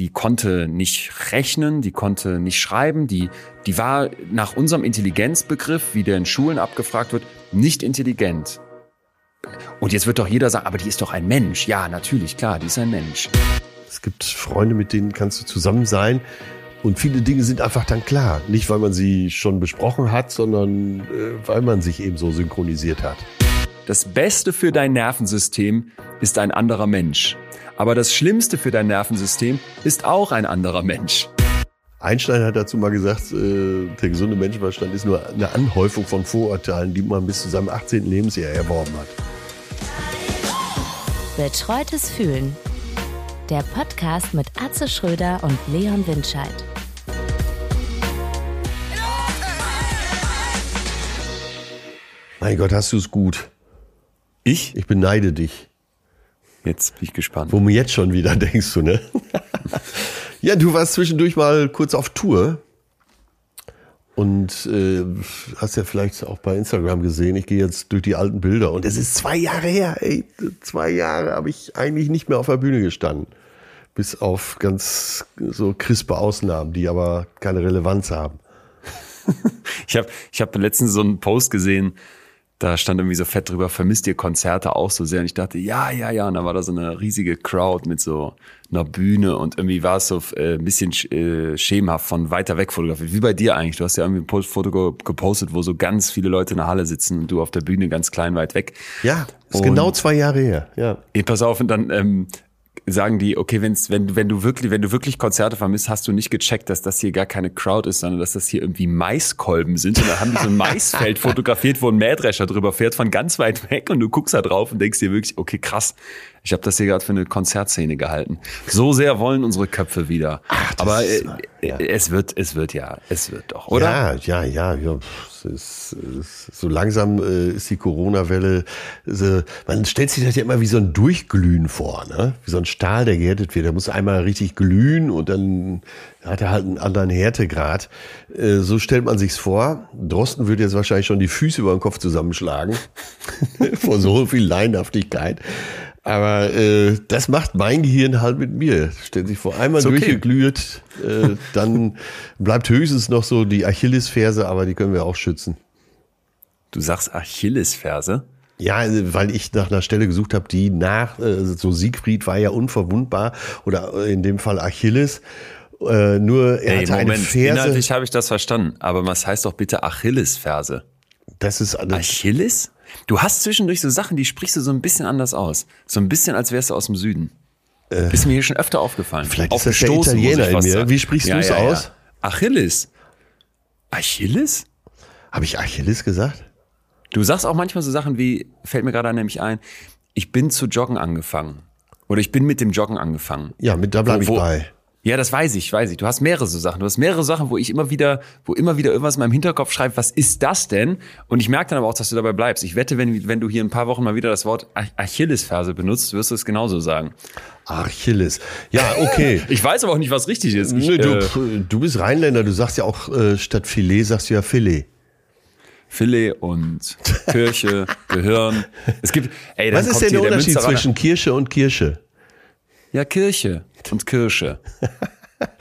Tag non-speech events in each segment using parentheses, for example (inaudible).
die konnte nicht rechnen, die konnte nicht schreiben, die, die war nach unserem Intelligenzbegriff, wie der in Schulen abgefragt wird, nicht intelligent. Und jetzt wird doch jeder sagen, aber die ist doch ein Mensch. Ja, natürlich, klar, die ist ein Mensch. Es gibt Freunde, mit denen kannst du zusammen sein. Und viele Dinge sind einfach dann klar. Nicht, weil man sie schon besprochen hat, sondern äh, weil man sich eben so synchronisiert hat. Das Beste für dein Nervensystem ist ein anderer Mensch. Aber das Schlimmste für dein Nervensystem ist auch ein anderer Mensch. Einstein hat dazu mal gesagt, äh, der gesunde Menschenverstand ist nur eine Anhäufung von Vorurteilen, die man bis zu seinem 18. Lebensjahr erworben hat. Betreutes Fühlen. Der Podcast mit Atze Schröder und Leon Windscheid. Mein Gott, hast du es gut. Ich? Ich beneide dich. Jetzt bin ich gespannt. Wo mir jetzt schon wieder (laughs) denkst du, ne? (laughs) ja, du warst zwischendurch mal kurz auf Tour. Und äh, hast ja vielleicht auch bei Instagram gesehen, ich gehe jetzt durch die alten Bilder und es ist zwei Jahre her, ey. Zwei Jahre habe ich eigentlich nicht mehr auf der Bühne gestanden. Bis auf ganz so crispe Ausnahmen, die aber keine Relevanz haben. (laughs) ich habe ich hab letztens so einen Post gesehen, da stand irgendwie so fett drüber, vermisst ihr Konzerte auch so sehr? Und ich dachte, ja, ja, ja. Und dann war da so eine riesige Crowd mit so einer Bühne und irgendwie war es so äh, ein bisschen äh, schemenhaft von weiter weg fotografiert. Wie bei dir eigentlich. Du hast ja irgendwie ein Foto gepostet, wo so ganz viele Leute in der Halle sitzen und du auf der Bühne ganz klein weit weg. Ja, ist und, genau zwei Jahre her. Ja. Ey, pass auf, und dann ähm, sagen die, okay, wenn's, wenn, wenn du wirklich, wenn du wirklich Konzerte vermisst, hast du nicht gecheckt, dass das hier gar keine Crowd ist, sondern dass das hier irgendwie Maiskolben sind. Und da haben die so ein (laughs) Maisfeld fotografiert, wo ein Mähdrescher drüber fährt von ganz weit weg und du guckst da drauf und denkst dir wirklich, okay, krass, ich habe das hier gerade für eine Konzertszene gehalten. So sehr wollen unsere Köpfe wieder. Ach, Aber äh, ja. es wird, es wird ja, es wird doch, oder? Ja, ja, ja. ja. Ist, ist, so langsam äh, ist die Corona-Welle. So, man stellt sich das ja immer wie so ein Durchglühen vor, ne? Wie so ein Stahl, der gehärtet wird. Der muss einmal richtig glühen und dann hat er halt einen anderen Härtegrad. Äh, so stellt man sich's vor. Drosten würde jetzt wahrscheinlich schon die Füße über den Kopf zusammenschlagen (laughs) vor so viel Leinhaftigkeit. Aber äh, das macht mein Gehirn halt mit mir. Stellt sich vor, einmal okay. durchgeglüht, äh, dann bleibt höchstens noch so die Achillesferse, aber die können wir auch schützen. Du sagst Achillesferse? Ja, weil ich nach einer Stelle gesucht habe, die nach, äh, so Siegfried war ja unverwundbar oder in dem Fall Achilles. Äh, nur er hey, hatte Moment, eine Ferse. Inhaltlich habe ich das verstanden, aber was heißt doch bitte Achillesferse? Das ist alles. Achilles? Du hast zwischendurch so Sachen, die sprichst du so ein bisschen anders aus. So ein bisschen, als wärst du aus dem Süden. Äh, ist mir hier schon öfter aufgefallen. Vielleicht ist das der Italiener in mir. Wie sprichst ja, du es ja, aus? Ja. Achilles. Achilles? Habe ich Achilles gesagt? Du sagst auch manchmal so Sachen wie, fällt mir gerade nämlich ein, ich bin zu joggen angefangen. Oder ich bin mit dem Joggen angefangen. Ja, mit da bleibe ich bei. Ja, das weiß ich, weiß ich. Du hast mehrere so Sachen. Du hast mehrere Sachen, wo ich immer wieder, wo immer wieder irgendwas in meinem Hinterkopf schreibe, was ist das denn? Und ich merke dann aber auch, dass du dabei bleibst. Ich wette, wenn, wenn du hier ein paar Wochen mal wieder das Wort Achillesferse benutzt, wirst du es genauso sagen. Achilles. Ja, okay. (laughs) ich weiß aber auch nicht, was richtig ist. Ich, du, äh, du bist Rheinländer, du sagst ja auch äh, statt Filet sagst du ja Filet. Filet und Kirche, Gehirn. Es gibt, ey, Was ist denn der Unterschied der zwischen Kirche und Kirche? Ja, Kirche (laughs) und Kirsche.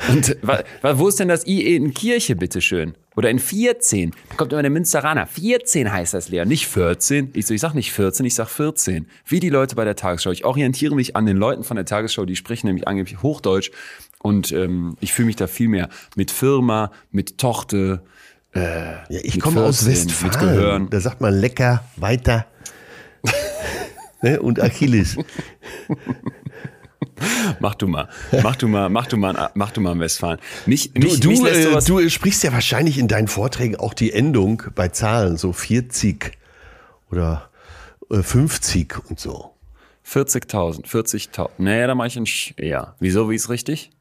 Und wo ist denn das IE in Kirche, bitteschön? Oder in 14? Da kommt immer der Münsteraner. 14 heißt das, Leon, nicht 14. Ich, so, ich sag nicht 14, ich sag 14. Wie die Leute bei der Tagesschau. Ich orientiere mich an den Leuten von der Tagesschau, die sprechen nämlich angeblich Hochdeutsch. Und ähm, ich fühle mich da viel mehr mit Firma, mit Tochter. Äh, ja, ich komme aus Westfalen. Da sagt man lecker, weiter. (laughs) ne? Und Achilles. (laughs) (laughs) mach du mal, mach du mal, mach du mal, mach du mal im Westfalen. Mich, mich, du, mich äh, du sprichst ja wahrscheinlich in deinen Vorträgen auch die Endung bei Zahlen, so 40 oder äh, 50 und so. 40.000, 40.000. Nee, da mache ich ein Sch ja. Wieso, wie ist richtig?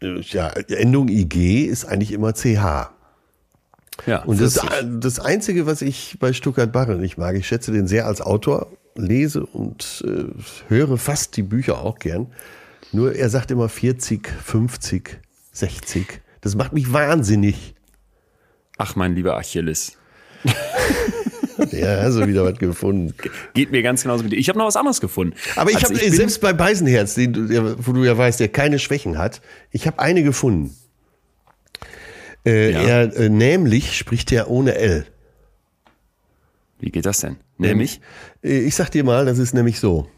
Äh, ja, Endung IG ist eigentlich immer CH. Ja, und das, das Einzige, was ich bei Stuttgart Barre nicht mag, ich schätze den sehr als Autor, lese und äh, höre fast die Bücher auch gern. Nur er sagt immer 40, 50, 60. Das macht mich wahnsinnig. Ach, mein lieber Achilles. (laughs) Ja, hast du wieder was gefunden. Geht mir ganz genauso wie dir. Ich habe noch was anderes gefunden. Aber ich Also habe selbst bei Beisenherz, den, wo du ja weißt, der keine Schwächen hat, ich habe eine gefunden. Äh, Ja. Er äh, nämlich spricht er ohne L. Wie geht das denn? Nämlich? Äh, Ich sag dir mal, das ist nämlich so.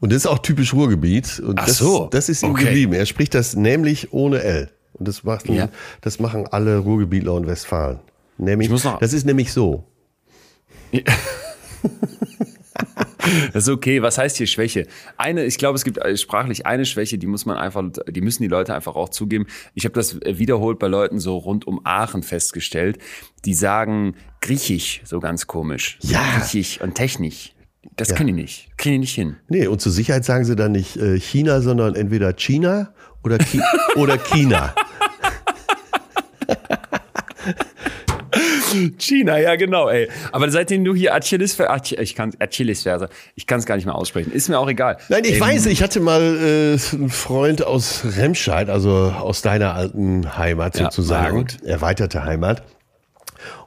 Und das ist auch typisch Ruhrgebiet. Und Ach das, so. das ist ihm Okay. geblieben. Er spricht das nämlich ohne L. Und das, macht, Ja. das machen alle Ruhrgebietler und Westfalen. Nämlich, Ich muss noch- das ist nämlich so. (laughs) Das ist okay. Was heißt hier Schwäche? Eine, ich glaube, es gibt äh, sprachlich eine Schwäche, die muss man einfach, die müssen die Leute einfach auch zugeben. Ich habe das äh, wiederholt bei Leuten so rund um Aachen festgestellt. Die sagen Griechisch, so ganz komisch. Ja. Griechisch und Technisch. Das Ja. können die nicht. Kriegen die nicht hin. Nee, und zur Sicherheit sagen sie dann nicht äh, China, sondern entweder China oder, Ki (laughs) oder China. China, ja genau, ey. Aber seitdem du hier Achilles, Ach, ich kann Achillesferse, ich kann es gar nicht mehr aussprechen. Ist mir auch egal. Nein, ich Ähm, weiß, ich hatte mal äh, einen Freund aus Remscheid, also aus deiner alten Heimat Ja, sozusagen, gut. erweiterte Heimat.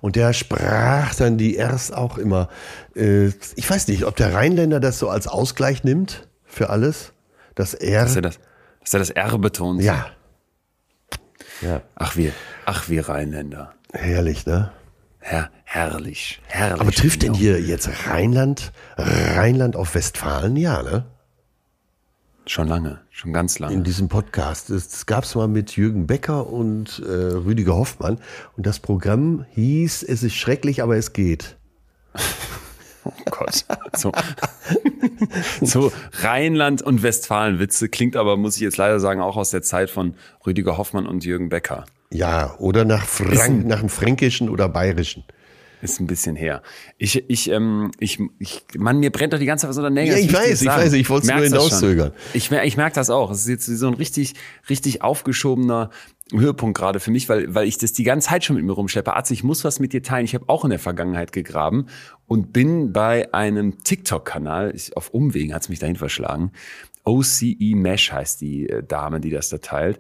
Und der sprach dann die Rs auch immer. Äh, ich weiß nicht, ob der Rheinländer das so als Ausgleich nimmt für alles. Das R. Dass er das, dass er das R betont. Ja. Ja, Ach wir, ach wir Rheinländer. herrlich, ne? Herr, herrlich, herrlich. Aber trifft denn Ja. hier jetzt Rheinland, Rheinland auf Westfalen? Ja, ne? Schon lange, schon ganz lange. in diesem Podcast. Das, gab es mal mit Jürgen Becker und äh, Rüdiger Hoffmann. Und das Programm hieß, es ist schrecklich, aber es geht. (laughs) Oh Gott. So, (laughs) so Rheinland und Westfalen-Witze klingt aber, muss ich jetzt leider sagen, auch aus der Zeit von Rüdiger Hoffmann und Jürgen Becker. Ja, oder nach, Frank, nach dem Fränkischen oder Bayerischen. Ist ein bisschen her. Ich, ich, ähm, ich, ich, Mann, mir brennt doch die ganze Zeit was unter Nägeln. Ja, ich weiß, ich sagen. weiß, ich wollte es nur hinauszögern. Ich, ich merke das auch. Es ist jetzt so ein richtig, richtig aufgeschobener Höhepunkt gerade für mich, weil, weil ich das die ganze Zeit schon mit mir rumschleppe. Arzt, ich muss was mit dir teilen. Ich habe auch in der Vergangenheit gegraben und bin bei einem TikTok-Kanal, auf Umwegen hat's mich dahin verschlagen. OCE Mesh heißt die äh, Dame, die das da teilt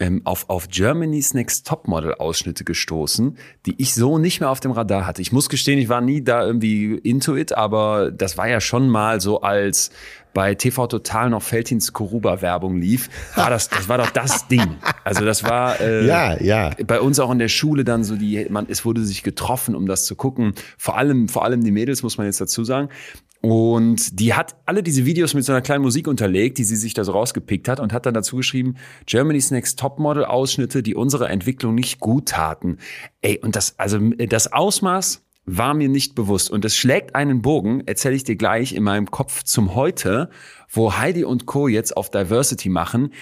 ähm, auf, auf Germany's Next Topmodel Ausschnitte gestoßen, die ich so nicht mehr auf dem Radar hatte. Ich muss gestehen, ich war nie da irgendwie into it, aber das war ja schon mal so als bei TV Total noch Feltins Koruba Werbung lief, war das, das war doch das Ding. Also das war, äh, Ja, ja. bei uns auch in der Schule dann so die, man, es wurde sich getroffen, um das zu gucken. Vor allem, vor allem die Mädels, muss man jetzt dazu sagen. Und die hat alle diese Videos mit so einer kleinen Musik unterlegt, die sie sich da so rausgepickt hat und hat dann dazu geschrieben, Germany's Next Topmodel Ausschnitte, die unserer Entwicklung nicht gut taten. Ey, und das, also das Ausmaß war mir nicht bewusst. Und das schlägt einen Bogen, erzähle ich dir gleich in meinem Kopf zum Heute, wo Heidi und Co. jetzt auf Diversity machen,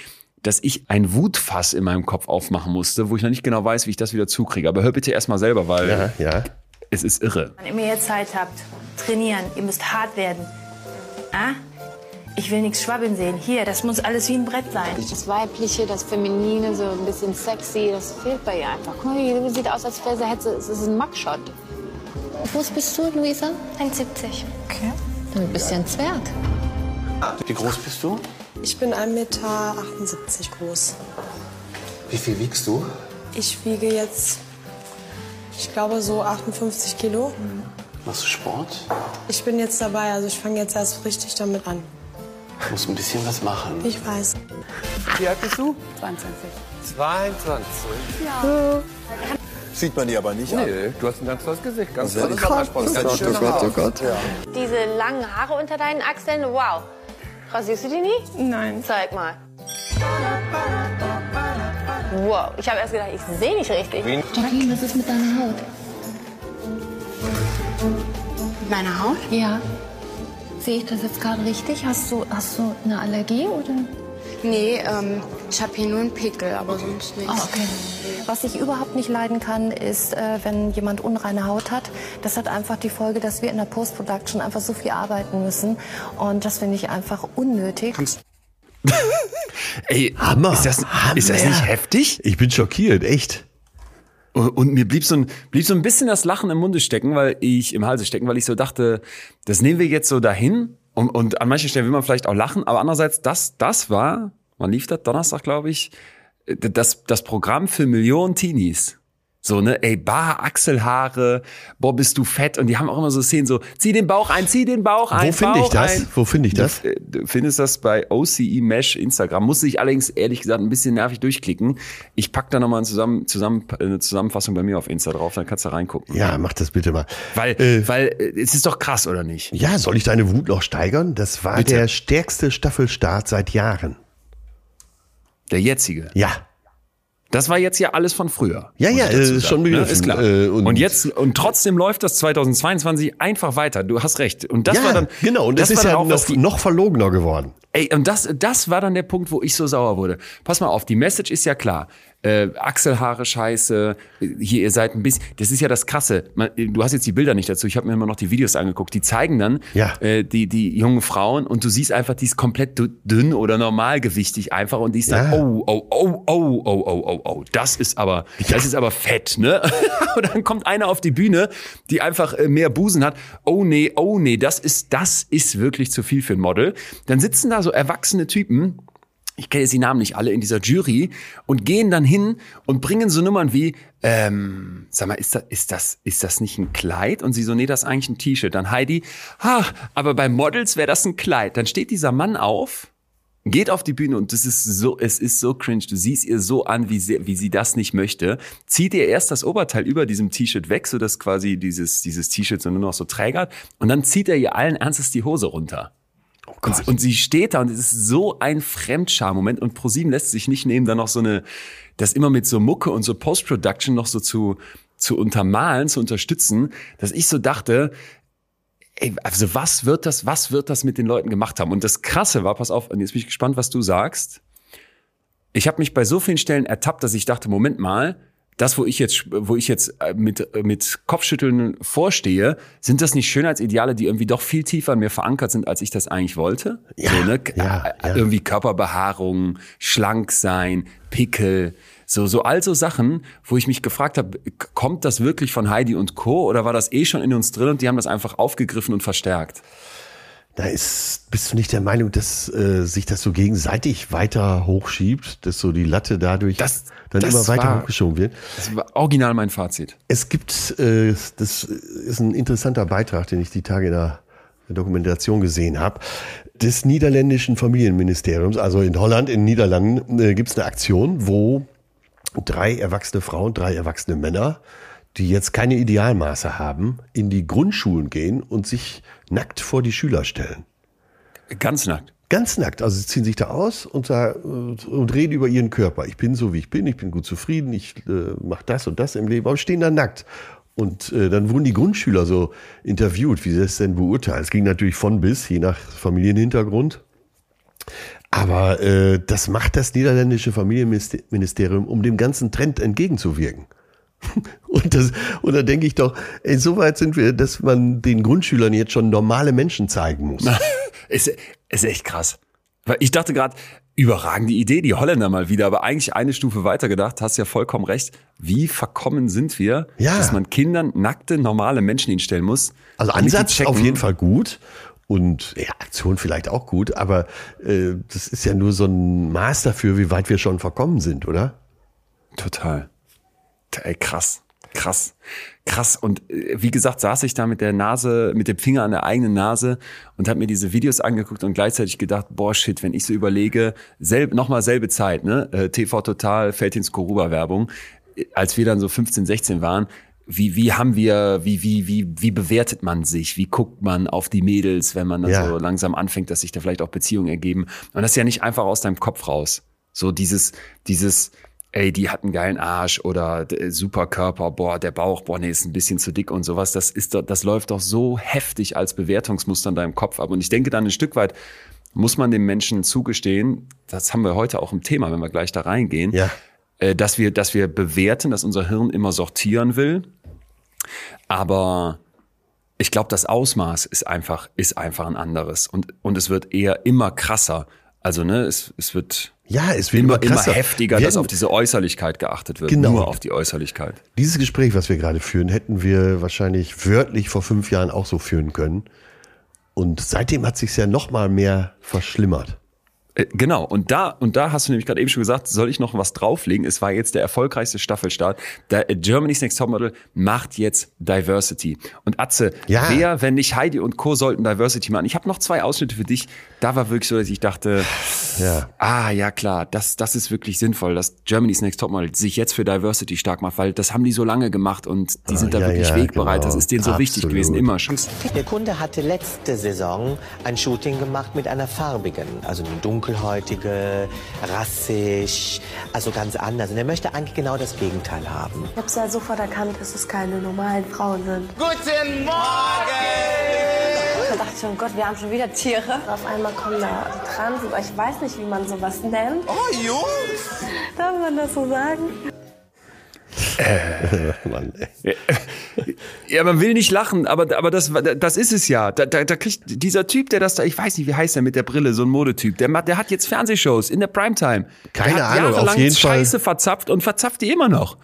dass ich ein Wutfass in meinem Kopf aufmachen musste, wo ich noch nicht genau weiß, wie ich das wieder zukriege. Aber hör bitte erstmal selber, weil Ja, ja. Es ist irre. Wenn ihr mehr Zeit habt, trainieren, ihr müsst hart werden. Ah? Ich will nichts schwabbeln sehen. Hier, das muss alles wie ein Brett sein. Das Weibliche, das Feminine, so ein bisschen sexy, das fehlt bei ihr einfach. Guck mal, die sieht aus, als wäre sie hätte, es ist ein Mugshot. Wie groß bist du, Luisa? 1,70. Okay. Dann bist du ja ein Zwerg. Wie groß bist du? Ich bin 1,78 Meter groß. Wie viel wiegst du? Ich wiege jetzt, ich glaube, so 58 Kilo. Machst du Sport? Ich bin jetzt dabei, also ich fange jetzt erst richtig damit an. Du musst ein bisschen was machen. Ich weiß. Wie alt bist du? 22. 22. Ja. Sieht man dir aber nicht an. Nee, du hast ein ganz tolles Gesicht. Ganz tolles Sommersport. Ganz schöne Haare. Ja. Diese langen Haare unter deinen Achseln, wow. Rasierst du die nie? Nein. Zeig mal. Wow, ich habe erst gedacht, ich sehe nicht richtig. Jacqueline, was ist mit deiner Haut? Meine Haut? Ja. Sehe ich das jetzt gerade richtig? Hast du, hast du eine Allergie oder? Nee, ähm, ich habe hier nur einen Pickel, aber sonst nichts. Ah, okay. Was ich überhaupt nicht leiden kann, ist, äh, wenn jemand unreine Haut hat. Das hat einfach die Folge, dass wir in der Post-Production einfach so viel arbeiten müssen. Und das finde ich einfach unnötig. Ey, Hammer. Ist das, Hammer. ist das nicht heftig? Ich bin schockiert, echt. Und mir blieb so, ein, blieb so ein bisschen das Lachen im Munde stecken, weil ich im Halse stecken, weil ich so dachte, das nehmen wir jetzt so dahin. Und, und an manchen Stellen will man vielleicht auch lachen, aber andererseits, das, das war, wann lief das? Donnerstag, glaube ich, das, das Programm für Millionen Teenies. So, ne, ey, Bar, Achselhaare, boah, bist du fett. Und die haben auch immer so Szenen so, zieh den Bauch ein, zieh den Bauch ein. Wo finde ich das? Ein. Wo finde ich das? Du, du, findest das bei OCE Mesh Instagram. Muss ich allerdings ehrlich gesagt ein bisschen nervig durchklicken. Ich pack da nochmal zusammen, zusammen, eine Zusammenfassung bei mir auf Insta drauf, dann kannst du reingucken. Ja, mach das bitte mal. Weil, äh, weil äh, es ist doch krass, oder nicht? Ja, soll ich deine Wut noch steigern? Das war bitte. der stärkste Staffelstart seit Jahren. Der jetzige? Ja. Das war jetzt ja alles von früher. Ja, ja, äh, schon begriffen. Ne? Ist klar. Äh, und, und, jetzt und trotzdem läuft das 2022 einfach weiter. Du hast recht. Und das ja, war dann genau. Und das, das ist ja auch noch, noch verlogener geworden. Ey, und das, das war dann der Punkt, wo ich so sauer wurde. Pass mal auf, die Message ist ja klar äh, Achselhaare scheiße, hier ihr seid ein bisschen, das ist ja das Krasse. Man, du hast jetzt die Bilder nicht dazu, ich habe mir immer noch die Videos angeguckt, die zeigen dann ja. äh, die, die jungen Frauen und du siehst einfach, die ist komplett dünn oder normalgewichtig einfach und die ist dann, ja. oh, oh, oh, oh, oh, oh, oh, oh, das ist aber, ja. das ist aber fett, ne? (laughs) und dann kommt einer auf die Bühne, die einfach äh, mehr Busen hat, oh nee, oh nee, das ist, das ist wirklich zu viel für ein Model. Dann sitzen da so erwachsene Typen, ich kenne jetzt die Namen nicht alle, in dieser Jury und gehen dann hin und bringen so Nummern wie, ähm, sag mal, ist das, ist das, ist das nicht ein Kleid? Und sie so, nee, das ist eigentlich ein T-Shirt. Dann Heidi, ha, aber bei Models wäre das ein Kleid. Dann steht dieser Mann auf, geht auf die Bühne und das ist so, es ist so cringe. Du siehst ihr so an, wie sie, wie sie das nicht möchte. Zieht ihr erst das Oberteil über diesem T-Shirt weg, so dass quasi dieses, dieses T-Shirt so nur noch so trägert. Und dann zieht er ihr allen Ernstes die Hose runter. Oh und, und, sie steht da und es ist so ein Fremdscham-Moment und ProSieben lässt sich nicht nehmen, da noch so eine, das immer mit so Mucke und so Post-Production noch so zu, zu untermalen, zu unterstützen, dass ich so dachte, ey, also was wird das, was wird das mit den Leuten gemacht haben? Und das Krasse war, pass auf, und jetzt bin ich gespannt, was du sagst. Ich habe mich bei so vielen Stellen ertappt, dass ich dachte, Moment mal, das, wo ich jetzt, wo ich jetzt äh, mit, äh, mit Kopfschütteln vorstehe, sind das nicht Schönheitsideale, die irgendwie doch viel tiefer in mir verankert sind, als ich das eigentlich wollte? Ja, so, ne? ja, ja. Irgendwie Körperbehaarung, schlank sein, Pickel, so, so all so Sachen, wo ich mich gefragt habe, kommt das wirklich von Heidi und Co. oder war das eh schon in uns drin und die haben das einfach aufgegriffen und verstärkt? Da ist, bist du nicht der Meinung, dass äh, sich das so gegenseitig weiter hochschiebt, dass so die Latte dadurch das, dann das immer weiter war, hochgeschoben wird? Das war original mein Fazit. Es gibt, äh, das ist ein interessanter Beitrag, den ich die Tage in der Dokumentation gesehen habe, des niederländischen Familienministeriums, also in Holland, in den Niederlanden, äh, gibt es eine Aktion, wo drei erwachsene Frauen, drei erwachsene Männer die jetzt keine Idealmaße haben, in die Grundschulen gehen und sich nackt vor die Schüler stellen. Ganz nackt. Ganz nackt. Also sie ziehen sich da aus und, da, und reden über ihren Körper. Ich bin so, wie ich bin, ich bin gut zufrieden, ich äh, mache das und das im Leben, aber stehen da nackt. Und äh, dann wurden die Grundschüler so interviewt, wie sie das denn beurteilen. Es ging natürlich von bis, je nach Familienhintergrund. Aber äh, das macht das niederländische Familienministerium, um dem ganzen Trend entgegenzuwirken. Und, das, und da denke ich doch, ey, so weit sind wir, dass man den Grundschülern jetzt schon normale Menschen zeigen muss. (laughs) ist, ist echt krass. Weil ich dachte gerade, überragende Idee, die Holländer mal wieder, aber eigentlich eine Stufe weiter gedacht, hast ja vollkommen recht. Wie verkommen sind wir, ja. dass man Kindern nackte, normale Menschen hinstellen muss? Also Ansatz auf jeden Fall gut. Und ja, Aktion vielleicht auch gut, aber äh, das ist ja nur so ein Maß dafür, wie weit wir schon verkommen sind, oder? Total. Ey, krass. Krass. Krass. Und äh, wie gesagt, saß ich da mit der Nase, mit dem Finger an der eigenen Nase und habe mir diese Videos angeguckt und gleichzeitig gedacht, boah, shit, wenn ich so überlege, selb, nochmal selbe Zeit, ne? Äh, TV Total, Feldins Koruba-Werbung, äh, als wir dann so 15, 16 waren, wie, wie haben wir, wie, wie, wie, wie bewertet man sich? Wie guckt man auf die Mädels, wenn man dann ja. so langsam anfängt, dass sich da vielleicht auch Beziehungen ergeben? Und das ist ja nicht einfach aus deinem Kopf raus. So dieses, dieses, ey, die hat einen geilen Arsch oder äh, super Körper, boah, der Bauch, boah, nee, ist ein bisschen zu dick und sowas. Das ist doch, das läuft doch so heftig als Bewertungsmuster in deinem Kopf ab. Und ich denke dann ein Stück weit muss man dem Menschen zugestehen, das haben wir heute auch im Thema, wenn wir gleich da reingehen, ja. äh, dass wir, dass wir bewerten, dass unser Hirn immer sortieren will. Aber ich glaube, das Ausmaß ist einfach, ist einfach ein anderes. Und, und es wird eher immer krasser. Also, ne, es, es wird, ja, es wird immer, immer, heftiger, dass auf diese Äußerlichkeit geachtet wird. Genau. Nur auf die Äußerlichkeit. Dieses Gespräch, was wir gerade führen, hätten wir wahrscheinlich wörtlich vor fünf Jahren auch so führen können. Und seitdem hat sich ja noch mal mehr verschlimmert. Äh, Genau, und da, und da hast du nämlich gerade eben schon gesagt, soll ich noch was drauflegen? Es war jetzt der erfolgreichste Staffelstart. Der äh, Germany's Next Topmodel macht jetzt Diversity. Und Atze, Ja. wer, wenn nicht Heidi und Co. sollten Diversity machen? Ich habe noch zwei Ausschnitte für dich. Da war wirklich so, dass ich dachte, Ja. ah ja klar, das, das ist wirklich sinnvoll, dass Germany's Next Topmodel sich jetzt für Diversity stark macht, weil das haben die so lange gemacht und die sind da Ah, ja, wirklich ja, wegbereit. genau. Das ist denen so wichtig Absolut. gewesen, immer schon. Der Kunde hatte letzte Saison ein Shooting gemacht mit einer farbigen, also eine dunkelhäutige, rassig, also ganz anders. Und er möchte eigentlich genau das Gegenteil haben. Ich habe ja sofort erkannt, dass es keine normalen Frauen sind. Guten Morgen! Da dachte ich schon, Gott, wir haben schon wieder Tiere. Auf einmal kommen da Trans, aber ich weiß nicht, wie man sowas nennt. Oh, Jungs! Darf man das so sagen? Mann, ey. Ja, man will nicht lachen, aber, aber das, das ist es ja. Da, da, da kriegt dieser Typ, der das da, ich weiß nicht, wie heißt er mit der Brille, so ein Modetyp, der, der hat jetzt Fernsehshows in der Primetime. Keine der hat Ahnung, auf jeden Fall. Scheiße verzapft und verzapft die immer noch.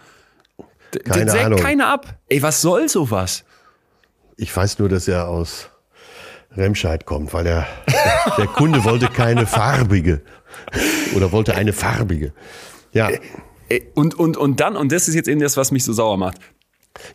D- Keine sägt Ahnung. keiner ab. Ey, was soll sowas? Ich weiß nur, dass er aus Remscheid kommt, weil der, der Kunde wollte keine farbige. Oder wollte eine farbige. Ja. Ey, Und, und, und dann, und das ist jetzt eben das, was mich so sauer macht.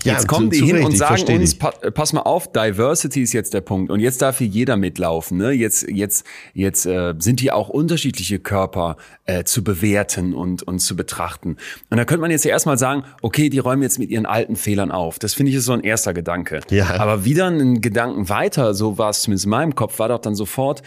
Ja, jetzt kommen zu- die zu hin Recht, und sagen uns, pa äh, pass mal auf, Diversity ist jetzt der Punkt. Und jetzt darf hier jeder mitlaufen. Ne? Jetzt, jetzt, jetzt äh, sind hier auch unterschiedliche Körper äh, zu bewerten und, und zu betrachten. Und da könnte man jetzt ja erstmal sagen, okay, die räumen jetzt mit ihren alten Fehlern auf. Das finde ich ist so ein erster Gedanke. Ja. Aber wieder einen Gedanken weiter, so war es zumindest in meinem Kopf, war doch dann sofort,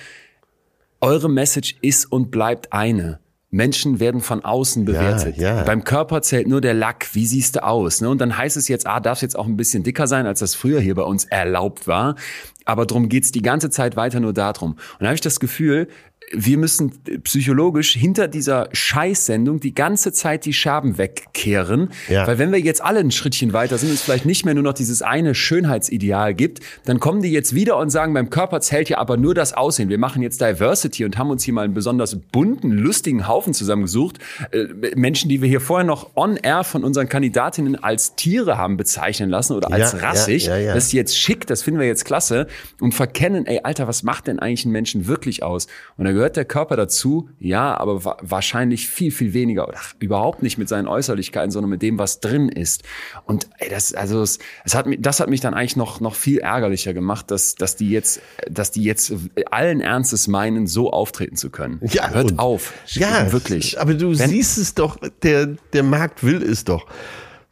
eure Message ist und bleibt eine. Menschen werden von außen bewertet. ja. Beim Körper zählt nur der Lack. Wie siehst du aus? Ne? Und dann heißt es jetzt, ah, darfst jetzt auch ein bisschen dicker sein, als das früher hier bei uns erlaubt war. Aber drum geht's die ganze Zeit weiter nur darum. Und da habe ich das Gefühl, wir müssen psychologisch hinter dieser Scheißsendung die ganze Zeit die Scherben wegkehren. Ja. Weil wenn wir jetzt alle ein Schrittchen weiter sind und es vielleicht nicht mehr nur noch dieses eine Schönheitsideal gibt, dann kommen die jetzt wieder und sagen, beim Körper zählt ja aber nur das Aussehen. Wir machen jetzt Diversity und haben uns hier mal einen besonders bunten, lustigen Haufen zusammengesucht. Äh, Menschen, die wir hier vorher noch on air von unseren Kandidatinnen als Tiere haben bezeichnen lassen oder als ja, rassig. ja, ja. Das ist jetzt schick, das finden wir jetzt klasse und verkennen, ey, Alter, was macht denn eigentlich einen Menschen wirklich aus? Und da gehört der Körper dazu, ja, aber wa wahrscheinlich viel, viel weniger oder überhaupt nicht mit seinen Äußerlichkeiten, sondern mit dem, was drin ist. Und ey, das, also, es, es hat, mich- das hat mich dann eigentlich noch, noch viel ärgerlicher gemacht, dass, dass die jetzt, dass die jetzt allen Ernstes meinen, so auftreten zu können. Ja, Hört auf. Ja, wirklich. Aber du Wenn- siehst es doch, der, der Markt will es doch.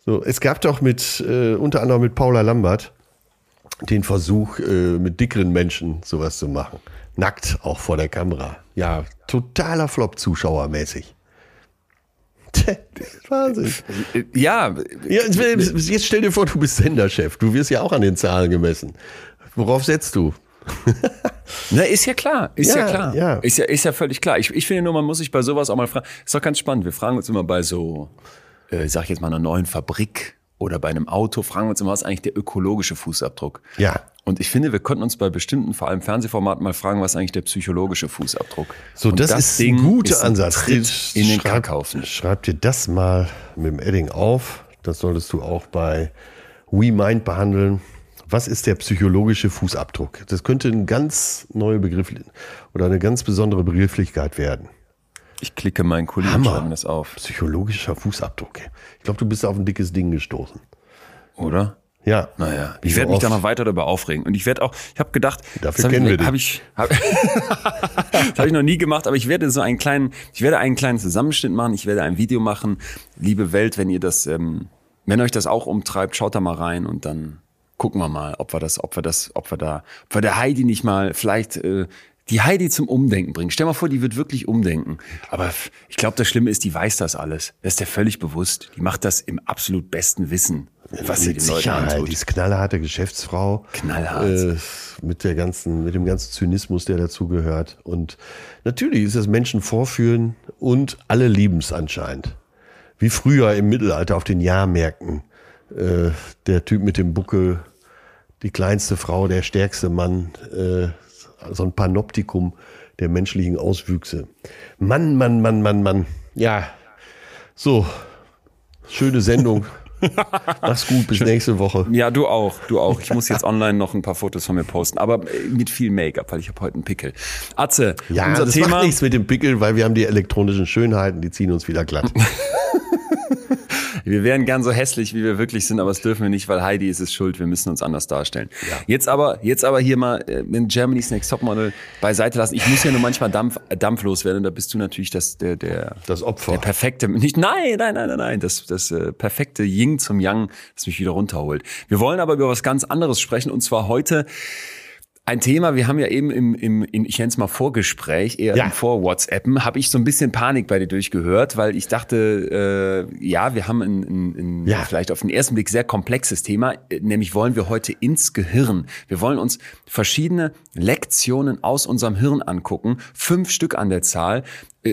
So, es gab doch mit, äh, unter anderem mit Paula Lambert, den Versuch, äh, mit dickeren Menschen sowas zu machen. Nackt, auch vor der Kamera. Ja, totaler Flop zuschauermäßig. Das ist Wahnsinn. Ja, jetzt stell dir vor, du bist Senderchef. Du wirst ja auch an den Zahlen gemessen. Worauf setzt du? (laughs) Na, ist ja klar, ist ja, Ja, klar. ja. Ist ja, ist ja völlig klar. Ich, ich finde nur, man muss sich bei sowas auch mal fragen. Ist doch ganz spannend. Wir fragen uns immer bei so, äh, ich sag jetzt mal, einer neuen Fabrik oder bei einem Auto, fragen wir uns immer, was ist eigentlich der ökologische Fußabdruck? Ja. Und ich finde, wir könnten uns bei bestimmten, vor allem Fernsehformaten, mal fragen, was ist eigentlich der psychologische Fußabdruck? So, Und das, ist ein guter ist ein Ansatz. Tritt in den schreib, Kackhaufen. schreib dir das mal mit dem Edding auf. Das solltest du auch bei WeMind behandeln. Was ist der psychologische Fußabdruck? Das könnte ein ganz neuer Begriff oder eine ganz besondere Begrifflichkeit werden. Ich klicke meinen Kollegen und Hammer. schreibe mir das auf. Psychologischer Fußabdruck. Ich glaube, du bist auf ein dickes Ding gestoßen. Oder? Ja. Naja, ich so werde mich da noch weiter darüber aufregen. Und ich werde auch, ich habe gedacht, Dafür das kennen wir habe dich. hab ich, hab, (laughs) das habe ich noch nie gemacht, aber ich werde so einen kleinen, ich werde einen kleinen Zusammenschnitt machen, ich werde ein Video machen. Liebe Welt, wenn ihr das, ähm, wenn euch das auch umtreibt, schaut da mal rein und dann gucken wir mal, ob wir das, ob wir das, ob wir da, ob wir der Heidi nicht mal vielleicht äh, die Heidi zum Umdenken bringen. Stell mal vor, die wird wirklich umdenken. Aber ich glaube, das Schlimme ist, die weiß das alles. Das ist der völlig bewusst. Die macht das im absolut besten Wissen, was sie den Leuten Sicherheit. antut. Die ist knallharte Geschäftsfrau. Knallhart. Äh, mit der ganzen, mit dem ganzen Zynismus, der dazugehört. Und natürlich ist das Menschen vorführen und alle lieben es anscheinend. Wie früher im Mittelalter auf den Jahrmärkten. Äh, der Typ mit dem Buckel, die kleinste Frau, der stärkste Mann, äh, so ein Panoptikum der menschlichen Auswüchse. Mann, Mann, Mann, Mann, Mann. Ja, so, schöne Sendung. (laughs) (laughs) Mach's gut, bis nächste Woche. Ja, du auch, du auch. Ich muss jetzt online noch ein paar Fotos von mir posten, aber mit viel Make-up, weil ich habe heute einen Pickel. Atze, Ja, unser das Thema. macht nichts mit dem Pickel, weil wir haben die elektronischen Schönheiten, die ziehen uns wieder glatt. (laughs) (laughs) Wir wären gern so hässlich, wie wir wirklich sind, aber das dürfen wir nicht, weil Heidi ist es schuld. Wir müssen uns anders darstellen. Jetzt aber, jetzt aber hier mal äh, in Germany's Next Topmodel beiseite lassen. Ich muss ja nur manchmal Dampf, dampflos werden. Da bist du natürlich das, der, der, Das Opfer. der perfekte, nicht, nein, nein, nein, nein, nein, das, das äh, perfekte Ying zum Yang, das mich wieder runterholt. Wir wollen aber über was ganz anderes sprechen und zwar heute ein Thema, wir haben ja eben im, im in, ich nenne es mal Vorgespräch, eher Ja. im Vor-WhatsAppen, habe ich so ein bisschen Panik bei dir durchgehört, weil ich dachte, äh, ja, wir haben ein, ein, ein Ja. vielleicht auf den ersten Blick sehr komplexes Thema, nämlich wollen wir heute ins Gehirn. Wir wollen uns verschiedene Lektionen aus unserem Hirn angucken, fünf Stück an der Zahl,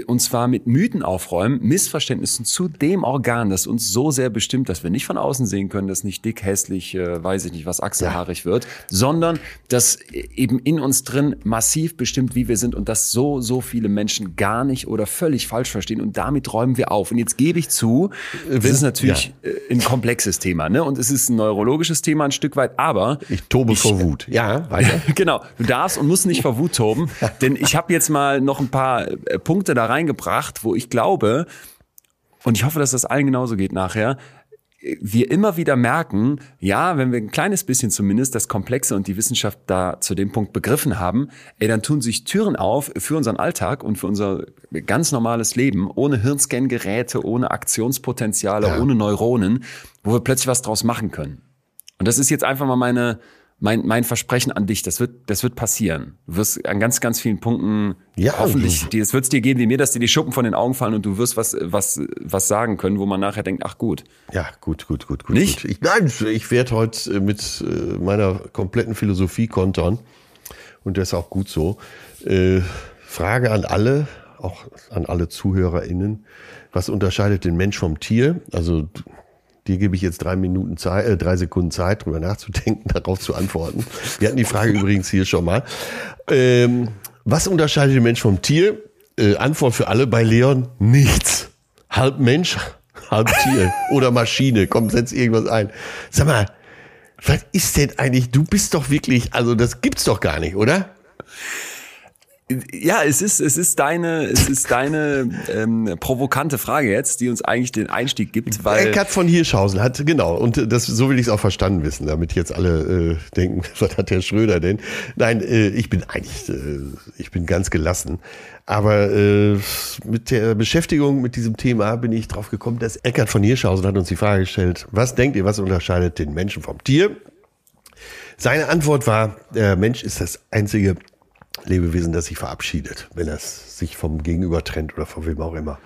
und zwar mit Mythen aufräumen, Missverständnissen zu dem Organ, das uns so sehr bestimmt, dass wir nicht von außen sehen können, dass nicht dick, hässlich, äh, weiß ich nicht, was achselhaarig wird, sondern das eben in uns drin massiv bestimmt, wie wir sind und das so, so viele Menschen gar nicht oder völlig falsch verstehen und damit räumen wir auf. Und jetzt gebe ich zu, das wenn- ist natürlich äh, ein komplexes Thema, ne? Und es ist ein neurologisches Thema ein Stück weit, aber Ich tobe vor Wut. Ja, weiter. (laughs) genau, du darfst und musst nicht vor Wut toben, (laughs) denn ich habe jetzt mal noch ein paar äh, Punkte da reingebracht, wo ich glaube, und ich hoffe, dass das allen genauso geht nachher, wir immer wieder merken, ja, wenn wir ein kleines bisschen zumindest das Komplexe und die Wissenschaft da zu dem Punkt begriffen haben, ey, dann tun sich Türen auf für unseren Alltag und für unser ganz normales Leben, ohne Hirnscan-Geräte, ohne Aktionspotenziale, Ja. ohne Neuronen, wo wir plötzlich was draus machen können. Und das ist jetzt einfach mal meine, mein, mein Versprechen an dich. Das wird, das wird passieren. Du wirst an ganz, ganz vielen Punkten Ja, hoffentlich, es wird es dir geben wie mir, dass dir die Schuppen von den Augen fallen und du wirst was, was, was sagen können, wo man nachher denkt, ach gut. Ja, gut, gut, gut, gut. Nicht? Gut. Ich, nein, ich werde heute äh, mit äh, meiner kompletten Philosophie kontern. Und das ist auch gut so. Äh, Frage an alle, auch an alle ZuhörerInnen. Was unterscheidet den Mensch vom Tier? Also, dir gebe ich jetzt drei Minuten Zeit, äh, drei Sekunden Zeit, drüber nachzudenken, (laughs) darauf zu antworten. Wir hatten die Frage übrigens hier schon mal. Ähm, was unterscheidet den Mensch vom Tier? Äh, Antwort für alle bei Leon, nichts. Halb Mensch, (laughs) halb Tier oder Maschine. Komm, setz irgendwas ein. Sag mal, was ist denn eigentlich? Du bist doch wirklich, also das gibt's doch gar nicht, oder? Ja, es ist, es ist deine, es ist deine ähm, provokante Frage jetzt, die uns eigentlich den Einstieg gibt, weil Eckart von Hirschhausen hat, genau, und das, so will ich es auch verstanden wissen, damit jetzt alle äh, denken, (laughs) was hat der Schröder denn? Nein, äh, ich bin eigentlich, äh, ich bin ganz gelassen. Aber äh, mit der Beschäftigung mit diesem Thema bin ich drauf gekommen, dass Eckart von Hirschhausen hat uns die Frage gestellt, was denkt ihr, was unterscheidet den Menschen vom Tier? Seine Antwort war, der Mensch ist das einzige Lebewesen, das sich verabschiedet, wenn er sich vom Gegenüber trennt oder von wem auch immer.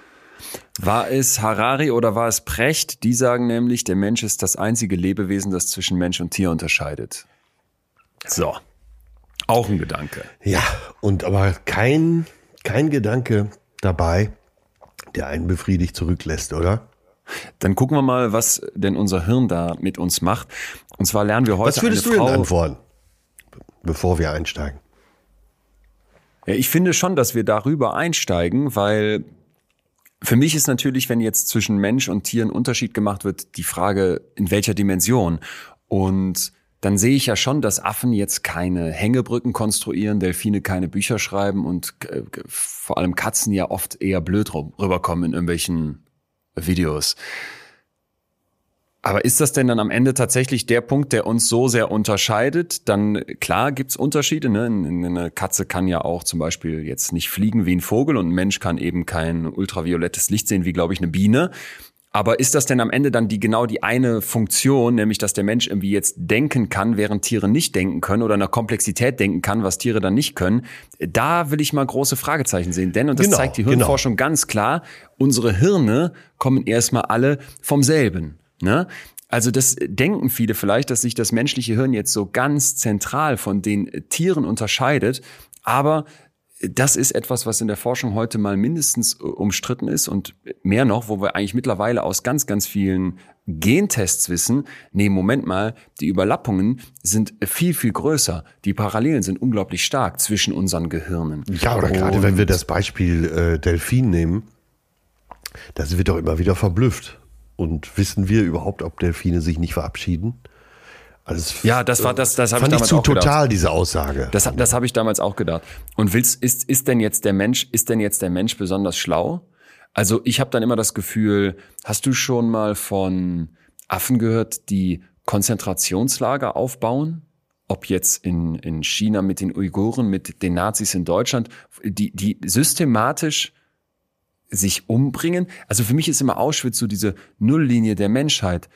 War es Harari oder war es Precht? Die sagen nämlich, der Mensch ist das einzige Lebewesen, das zwischen Mensch und Tier unterscheidet. So. Auch ein Gedanke. Ja, und aber kein, kein Gedanke dabei, der einen befriedigt zurücklässt, oder? Dann gucken wir mal, was denn unser Hirn da mit uns macht. Und zwar lernen wir heute Was würdest du eine denn Frau, antworten, bevor wir einsteigen? Ja, ich finde schon, dass wir darüber einsteigen, weil für mich ist natürlich, wenn jetzt zwischen Mensch und Tier ein Unterschied gemacht wird, die Frage, in welcher Dimension. Und dann sehe ich ja schon, dass Affen jetzt keine Hängebrücken konstruieren, Delfine keine Bücher schreiben und äh, vor allem Katzen ja oft eher blöd rüberkommen in irgendwelchen Videos. Aber ist das denn dann am Ende tatsächlich der Punkt, der uns so sehr unterscheidet? Dann klar gibt's Unterschiede. Ne? Eine Katze kann ja auch zum Beispiel jetzt nicht fliegen wie ein Vogel und ein Mensch kann eben kein ultraviolettes Licht sehen wie, glaube ich, eine Biene. Aber ist das denn am Ende dann die genau die eine Funktion, nämlich dass der Mensch irgendwie jetzt denken kann, während Tiere nicht denken können oder in einer Komplexität denken kann, was Tiere dann nicht können? Da will ich mal große Fragezeichen sehen, denn und das Genau, zeigt die genau. Hirnforschung ganz klar, unsere Hirne kommen erstmal alle vom selben. Ne? Also das denken viele vielleicht, dass sich das menschliche Hirn jetzt so ganz zentral von den Tieren unterscheidet, aber das ist etwas, was in der Forschung heute mal mindestens äh, umstritten ist und mehr noch, wo wir eigentlich mittlerweile aus ganz, ganz vielen Gentests wissen, nee, Moment mal, die Überlappungen sind viel, viel größer. Die Parallelen sind unglaublich stark zwischen unseren Gehirnen. Ja, oder gerade Und- wenn wir das Beispiel äh, Delfin nehmen, da sind wir doch immer wieder verblüfft. Und wissen wir überhaupt, ob Delfine sich nicht verabschieden? Also ja, das war das, das habe ich damals zu auch total gedacht. diese Aussage. Das, das habe ich damals auch gedacht. Und willst, ist, ist denn jetzt der Mensch, ist denn jetzt der Mensch besonders schlau? Also ich habe dann immer das Gefühl, hast du schon mal von Affen gehört, die Konzentrationslager aufbauen? Ob jetzt in, in China mit den Uiguren, mit den Nazis in Deutschland, die, die systematisch sich umbringen. Also für mich ist immer Auschwitz so diese Nulllinie der Menschheit.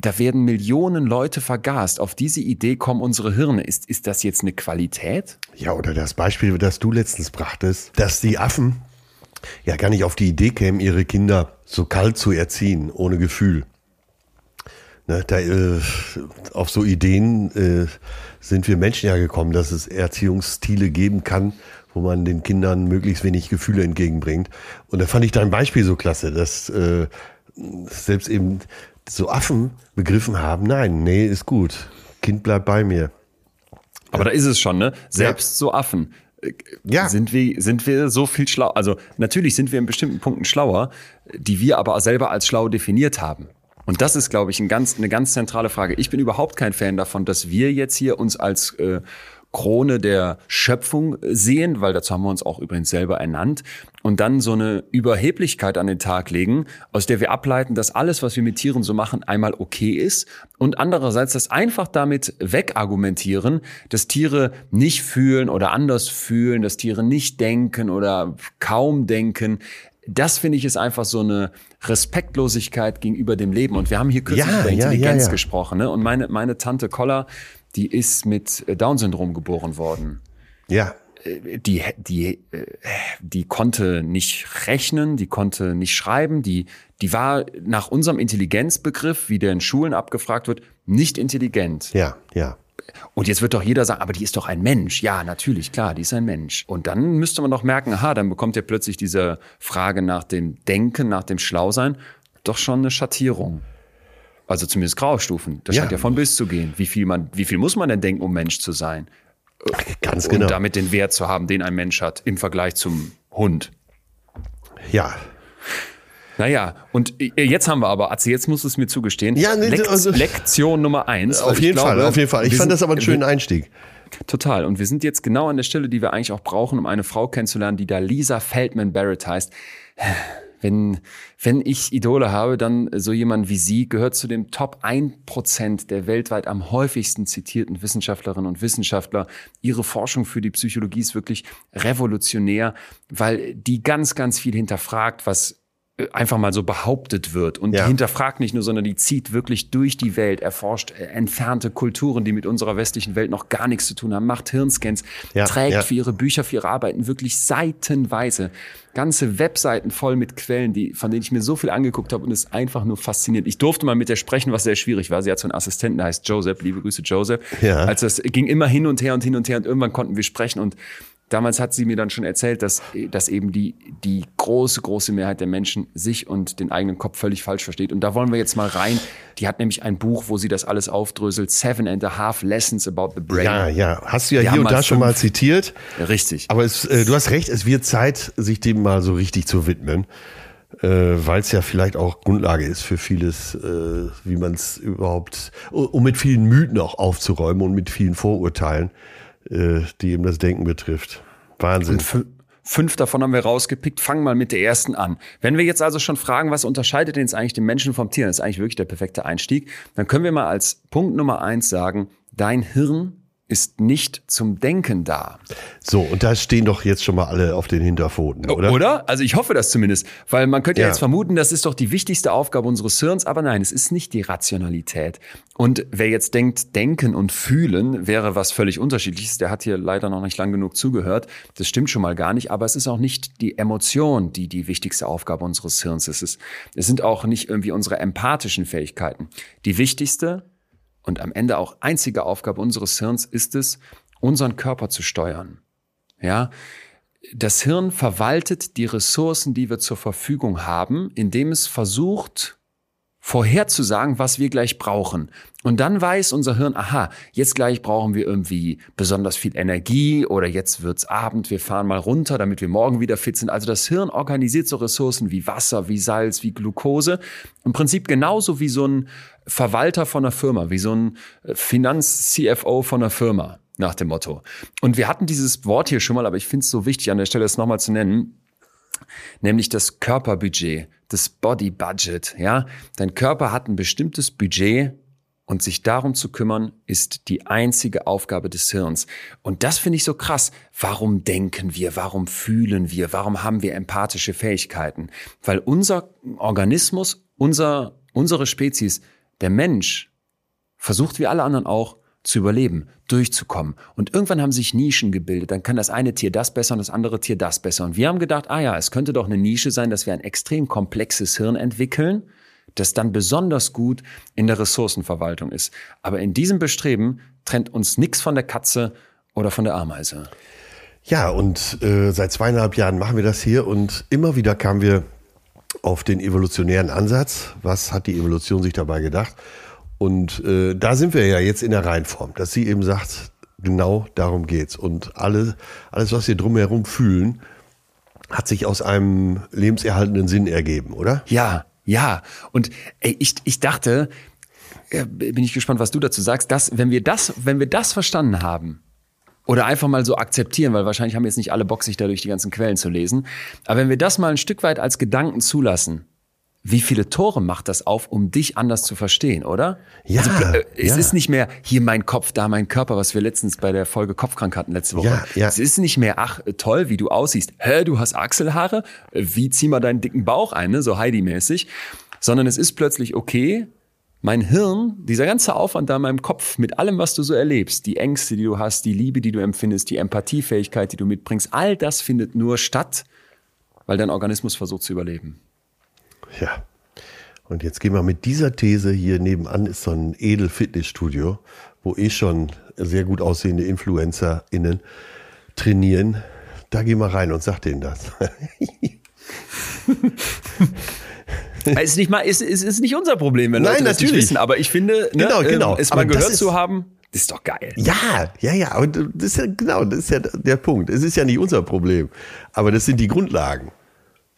Da werden Millionen Leute vergast. Auf diese Idee kommen unsere Hirne. Ist, ist das jetzt eine Qualität? Ja, oder das Beispiel, das du letztens brachtest, dass die Affen ja gar nicht auf die Idee kämen, ihre Kinder so kalt zu erziehen, ohne Gefühl. Ne, da, äh, auf so Ideen äh, sind wir Menschen ja gekommen, dass es Erziehungsstile geben kann, wo man den Kindern möglichst wenig Gefühle entgegenbringt. Und da fand ich dein Beispiel so klasse, dass äh, selbst eben so Affen begriffen haben, nein, nee, ist gut. Kind bleibt bei mir. Aber da ist es schon, ne? Selbst ja. so Affen. Äh, ja. Sind wir, sind wir so viel schlau? Also, natürlich sind wir in bestimmten Punkten schlauer, die wir aber selber als schlau definiert haben. Und das ist, glaube ich, ein ganz, eine ganz zentrale Frage. Ich bin überhaupt kein Fan davon, dass wir jetzt hier uns als äh, Krone der Schöpfung sehen, weil dazu haben wir uns auch übrigens selber ernannt, und dann so eine Überheblichkeit an den Tag legen, aus der wir ableiten, dass alles, was wir mit Tieren so machen, einmal okay ist und andererseits das einfach damit wegargumentieren, dass Tiere nicht fühlen oder anders fühlen, dass Tiere nicht denken oder kaum denken das finde ich ist einfach so eine Respektlosigkeit gegenüber dem Leben. Und wir haben hier kürzlich ja, über Intelligenz ja, ja, gesprochen. Ne? Und meine, meine Tante Koller, die ist mit Down-Syndrom geboren worden. Ja. Äh, die, die, äh, die konnte nicht rechnen, die konnte nicht schreiben, die, die war nach unserem Intelligenzbegriff, wie der in Schulen abgefragt wird, nicht intelligent. Ja, ja. Und jetzt wird doch jeder sagen, aber die ist doch ein Mensch. Ja, natürlich, klar, die ist ein Mensch. Und dann müsste man doch merken, aha, dann bekommt ja plötzlich diese Frage nach dem Denken, nach dem Schlausein, doch schon eine Schattierung. Also zumindest Graustufen. Das ja. scheint ja von bis zu gehen. Wie viel, man, wie viel muss man denn denken, um Mensch zu sein? Ganz genau. Und damit den Wert zu haben, den ein Mensch hat im Vergleich zum Hund. Ja, naja, und jetzt haben wir aber, Atze, jetzt musst du es mir zugestehen. Ja, nee, Lekt also, Lektion Nummer eins. Auf jeden glaube, Fall, auf jeden Fall. Ich fand sind, das aber einen schönen Einstieg. Total. Und wir sind jetzt genau an der Stelle, die wir eigentlich auch brauchen, um eine Frau kennenzulernen, die da Lisa Feldman Barrett heißt. Wenn, wenn ich Idole habe, dann so jemand wie sie gehört zu dem Top 1% der weltweit am häufigsten zitierten Wissenschaftlerinnen und Wissenschaftler. Ihre Forschung für die Psychologie ist wirklich revolutionär, weil die ganz, ganz viel hinterfragt, was einfach mal so behauptet wird und ja. die hinterfragt nicht nur, sondern die zieht wirklich durch die Welt, erforscht äh, entfernte Kulturen, die mit unserer westlichen Welt noch gar nichts zu tun haben, macht Hirnscans, ja, trägt ja. für ihre Bücher, für ihre Arbeiten wirklich seitenweise ganze Webseiten voll mit Quellen, die, von denen ich mir so viel angeguckt habe und es ist einfach nur faszinierend. Ich durfte mal mit der sprechen, was sehr schwierig war. Sie hat so einen Assistenten, der heißt Joseph, liebe Grüße Joseph. Ja. Also es ging immer hin und her und hin und her und irgendwann konnten wir sprechen und damals hat sie mir dann schon erzählt, dass, dass eben die, die große, große Mehrheit der Menschen sich und den eigenen Kopf völlig falsch versteht. Und da wollen wir jetzt mal rein. Die hat nämlich ein Buch, wo sie das alles aufdröselt. Seven and a Half Lessons about the Brain. Ja, ja. Hast du ja wir hier und da schon mal zitiert. Richtig. Aber es, äh, du hast recht, es wird Zeit, sich dem mal so richtig zu widmen. Äh, Weil es ja vielleicht auch Grundlage ist für vieles, äh, wie man es überhaupt, um mit vielen Mythen auch aufzuräumen und mit vielen Vorurteilen äh, die eben das Denken betrifft. Wahnsinn. Fünf davon haben wir rausgepickt. Fangen mal mit der ersten an. Wenn wir jetzt also schon fragen, was unterscheidet denn jetzt eigentlich den Menschen vom Tier, das ist eigentlich wirklich der perfekte Einstieg, dann können wir mal als Punkt Nummer eins sagen, dein Hirn ist nicht zum Denken da. So, und da stehen doch jetzt schon mal alle auf den Hinterpfoten, oder? Oder? Also ich hoffe das zumindest, weil man könnte ja. jetzt vermuten, das ist doch die wichtigste Aufgabe unseres Hirns, aber nein, es ist nicht die Rationalität. Und wer jetzt denkt, denken und fühlen wäre was völlig unterschiedliches, der hat hier leider noch nicht lang genug zugehört. Das stimmt schon mal gar nicht, aber es ist auch nicht die Emotion, die die wichtigste Aufgabe unseres Hirns ist. Es sind auch nicht irgendwie unsere empathischen Fähigkeiten. Die wichtigste und am Ende auch einzige Aufgabe unseres Hirns ist es, unseren Körper zu steuern. Ja, das Hirn verwaltet die Ressourcen, die wir zur Verfügung haben, indem es versucht, vorherzusagen, was wir gleich brauchen. Und dann weiß unser Hirn, aha, jetzt gleich brauchen wir irgendwie besonders viel Energie oder jetzt wird's Abend, wir fahren mal runter, damit wir morgen wieder fit sind. Also das Hirn organisiert so Ressourcen wie Wasser, wie Salz, wie Glucose. Im Prinzip genauso wie so ein Verwalter von einer Firma, wie so ein äh, Finanz-CFO von einer Firma, nach dem Motto. Und wir hatten dieses Wort hier schon mal, aber ich finde es so wichtig, an der Stelle es nochmal zu nennen, nämlich das Körperbudget, das Body Budget, ja. Dein Körper hat ein bestimmtes Budget, und sich darum zu kümmern, ist die einzige Aufgabe des Hirns. Und das finde ich so krass. Warum denken wir? Warum fühlen wir? Warum haben wir empathische Fähigkeiten? Weil unser Organismus, unser, unsere Spezies, der Mensch, versucht wie alle anderen auch, zu überleben, durchzukommen. Und irgendwann haben sich Nischen gebildet. Dann kann das eine Tier das besser und das andere Tier das besser. Und wir haben gedacht, ah ja, es könnte doch eine Nische sein, dass wir ein extrem komplexes Hirn entwickeln, das dann besonders gut in der Ressourcenverwaltung ist. Aber in diesem Bestreben trennt uns nichts von der Katze oder von der Ameise. Ja, und äh, seit zweieinhalb Jahren machen wir das hier und immer wieder kamen wir auf den evolutionären Ansatz. Was hat die Evolution sich dabei gedacht? Und äh, da sind wir ja jetzt in der Reihenform, dass sie eben sagt, genau darum geht's. Und alle, alles, was wir drumherum fühlen, hat sich aus einem lebenserhaltenden Sinn ergeben, oder? Ja, ja, und ey, ich, ich dachte, ja, bin ich gespannt, was du dazu sagst, dass, wenn wir das, wenn wir das verstanden haben, oder einfach mal so akzeptieren, weil wahrscheinlich haben jetzt nicht alle Bock, sich dadurch die ganzen Quellen zu lesen. Aber wenn wir das mal ein Stück weit als Gedanken zulassen, wie viele Tore macht das auf, um dich anders zu verstehen, oder? Ja. Also, äh, es ja. ist nicht mehr hier mein Kopf, da mein Körper, was wir letztens bei der Folge Kopfkrank hatten letzte Woche. Ja, ja. Es ist nicht mehr, ach toll, wie du aussiehst. Hä, du hast Achselhaare? Wie zieh mal deinen dicken Bauch ein, ne? so Heidi-mäßig. Sondern es ist plötzlich okay, mein Hirn, dieser ganze Aufwand da in meinem Kopf mit allem, was du so erlebst, die Ängste, die du hast, die Liebe, die du empfindest, die Empathiefähigkeit, die du mitbringst, all das findet nur statt, weil dein Organismus versucht zu überleben. Ja. Und jetzt gehen wir mit dieser These hier nebenan ist so ein Edel-Fitnessstudio, wo eh schon sehr gut aussehende InfluencerInnen trainieren. Da gehen wir rein und sag denen das. (laughs) (laughs) es ist nicht mal, es ist, ist nicht unser Problem, wenn Nein, Leute das natürlich. nicht wissen. Aber ich finde, ne, Genau, genau. ähm, es Aber mal das gehört ist- zu haben, das ist doch geil. Ja, ja, ja. Und das ist ja genau, das ist ja der Punkt. Es ist ja nicht unser Problem, aber das sind die Grundlagen.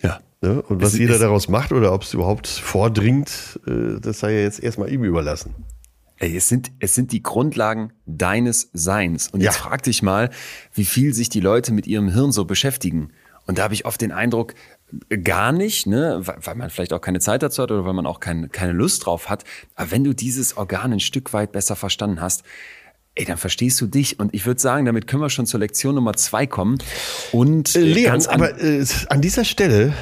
Ja. Ne? Und was Es- jeder es- daraus macht oder ob es überhaupt vordringt, äh, das sei ja jetzt erstmal ihm überlassen. Ey, es sind, es sind die Grundlagen deines Seins. Und jetzt Ja. frag dich mal, wie viel sich die Leute mit ihrem Hirn so beschäftigen. Und da habe ich oft den Eindruck, äh, gar nicht, ne, weil man vielleicht auch keine Zeit dazu hat oder weil man auch kein, keine Lust drauf hat. Aber wenn du dieses Organ ein Stück weit besser verstanden hast, ey, dann verstehst du dich. Und ich würde sagen, damit können wir schon zur Lektion Nummer zwei kommen. Und Äh, Leon, ganz an- aber äh, an dieser Stelle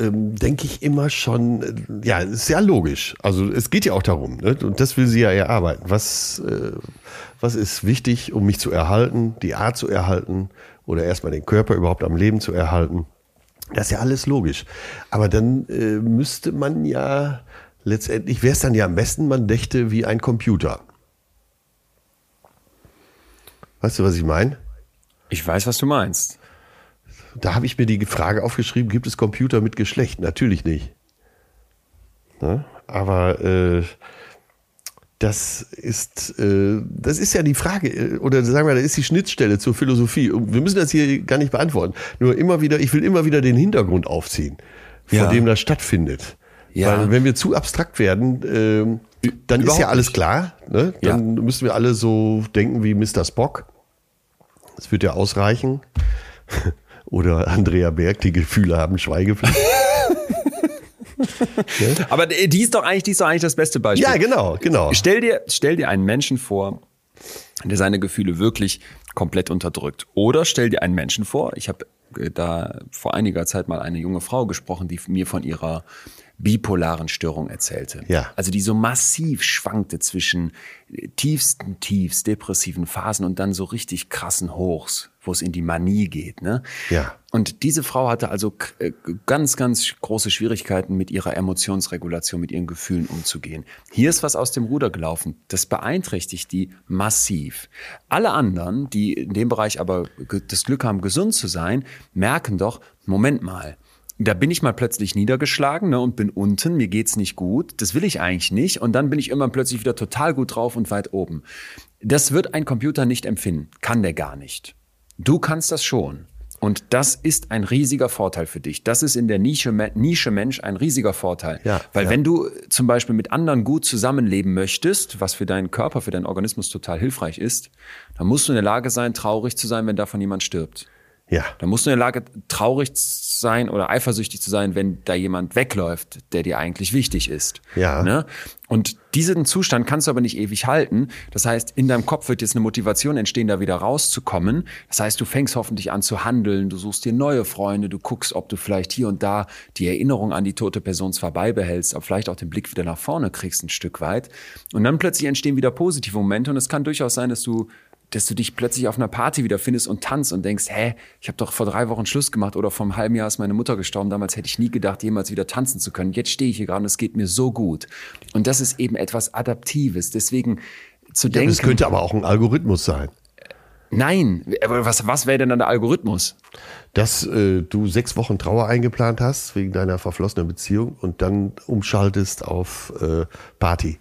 ähm, denke ich immer schon, äh, ja, ist ja logisch. Also es geht ja auch darum, ne? und das will sie ja erarbeiten. Was, äh, was ist wichtig, um mich zu erhalten, die Art zu erhalten oder erstmal den Körper überhaupt am Leben zu erhalten? Das ist ja alles logisch. Aber dann äh, müsste man ja letztendlich, wäre es dann ja am besten, man dächte wie ein Computer. Weißt du, was ich meine? ich weiß, was du meinst. Da habe ich mir die Frage aufgeschrieben, gibt es Computer mit Geschlecht? Natürlich nicht. Ne? Aber äh, das ist, äh, das ist ja die Frage, äh, oder sagen wir, das ist die Schnittstelle zur Philosophie. Und wir müssen das hier gar nicht beantworten. Nur immer wieder, ich will immer wieder den Hintergrund aufziehen, vor Ja. dem das stattfindet. Ja. Weil wenn wir zu abstrakt werden, ähm, dann ist Überhaupt ja alles klar. Ne? Ja. Dann müssen wir alle so denken wie Mr. Spock. Das wird ja ausreichen. (laughs) Oder Andrea Berg, die Gefühle haben Schweigepflicht. (laughs) Aber die ist doch eigentlich, die ist doch eigentlich das beste Beispiel. ja, genau, genau. Stell dir, stell dir einen Menschen vor, der seine Gefühle wirklich komplett unterdrückt. Oder stell dir einen Menschen vor, ich habe äh, da vor einiger Zeit mal eine junge Frau gesprochen, die mir von ihrer bipolaren Störung erzählte. Ja. Also die so massiv schwankte zwischen äh, tiefsten Tiefs, depressiven Phasen und dann so richtig krassen Hochs, wo es in die Manie geht. Ne? Ja. Und diese Frau hatte also äh, ganz, ganz große Schwierigkeiten mit ihrer Emotionsregulation, mit ihren Gefühlen umzugehen. Hier ist was aus dem Ruder gelaufen. Das beeinträchtigt die massiv. Alle anderen, die in dem Bereich aber das Glück haben, gesund zu sein, merken doch, Moment mal, da bin ich mal plötzlich niedergeschlagen ne, und bin unten, mir geht's nicht gut, das will ich eigentlich nicht und dann bin ich immer plötzlich wieder total gut drauf und weit oben. Das wird ein Computer nicht empfinden, kann der gar nicht. Du kannst das schon. Und das ist ein riesiger Vorteil für dich. Das ist in der Nische, Nische Mensch ein riesiger Vorteil. Ja, Weil ja. wenn du zum Beispiel mit anderen gut zusammenleben möchtest, was für deinen Körper, für deinen Organismus total hilfreich ist, dann musst du in der Lage sein, traurig zu sein, wenn davon jemand stirbt. Ja. Dann musst du in der Lage, traurig zu sein oder eifersüchtig zu sein, wenn da jemand wegläuft, der dir eigentlich wichtig ist. Ja. Ne? Und diesen Zustand kannst du aber nicht ewig halten. Das heißt, in deinem Kopf wird jetzt eine Motivation entstehen, da wieder rauszukommen. Das heißt, du fängst hoffentlich an zu handeln, du suchst dir neue Freunde, du guckst, ob du vielleicht hier und da die Erinnerung an die tote Person zwar beibehältst, aber vielleicht auch den Blick wieder nach vorne kriegst ein Stück weit. Und dann plötzlich entstehen wieder positive Momente und es kann durchaus sein, dass du dass du dich plötzlich auf einer Party wiederfindest und tanzt und denkst, hä, ich habe doch vor drei Wochen Schluss gemacht oder vor einem halben Jahr ist meine Mutter gestorben. Damals hätte ich nie gedacht, jemals wieder tanzen zu können. Jetzt stehe ich hier gerade und es geht mir so gut. Und das ist eben etwas Adaptives. Deswegen zu Ja, denken. das könnte aber auch ein Algorithmus sein. Nein, aber was, was wäre denn dann der Algorithmus? Dass äh, du sechs Wochen Trauer eingeplant hast wegen deiner verflossenen Beziehung und dann umschaltest auf äh, Party.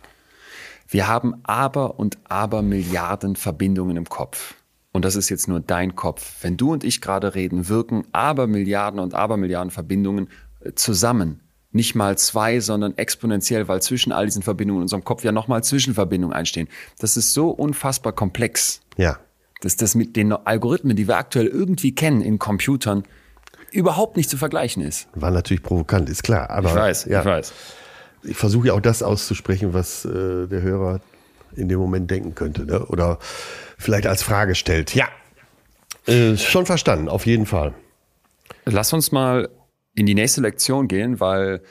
Wir haben aber und aber Milliarden Verbindungen im Kopf. Und das ist jetzt nur dein Kopf. Wenn du und ich gerade reden, wirken aber Milliarden und aber Milliarden Verbindungen äh, zusammen. Nicht mal zwei, sondern exponentiell, weil zwischen all diesen Verbindungen in unserem Kopf ja nochmal Zwischenverbindungen einstehen. Das ist so unfassbar komplex, Ja. dass das mit den Algorithmen, die wir aktuell irgendwie kennen in Computern, überhaupt nicht zu vergleichen ist. War natürlich provokant, ist klar. Aber, ich weiß, ja. ich weiß. Ich versuche ja auch das auszusprechen, was äh, der Hörer in dem Moment denken könnte. Ne? Oder vielleicht als Frage stellt. Ja. Äh, schon verstanden, auf jeden Fall. Lass uns mal in die nächste Lektion gehen, weil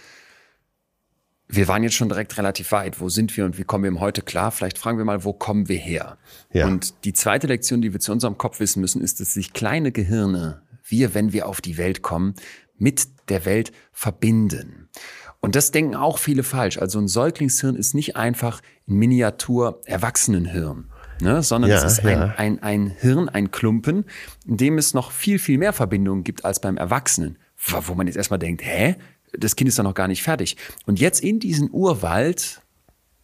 wir waren jetzt schon direkt relativ weit. Wo sind wir und wie kommen wir im Heute klar? Vielleicht fragen wir mal, wo kommen wir her? Ja. Und die zweite Lektion, die wir zu unserem Kopf wissen müssen, ist, dass sich kleine Gehirne, wir, wenn wir auf die Welt kommen, mit der Welt verbinden. Und das denken auch viele falsch. Also ein Säuglingshirn ist nicht einfach ein Miniatur Erwachsenenhirn, ne? sondern Ja, es ist ja. ein, ein, ein Hirn, ein Klumpen, in dem es noch viel, viel mehr Verbindungen gibt als beim Erwachsenen. Wo wo man jetzt erstmal denkt, hä? Das Kind ist doch noch gar nicht fertig. Und jetzt in diesen Urwald,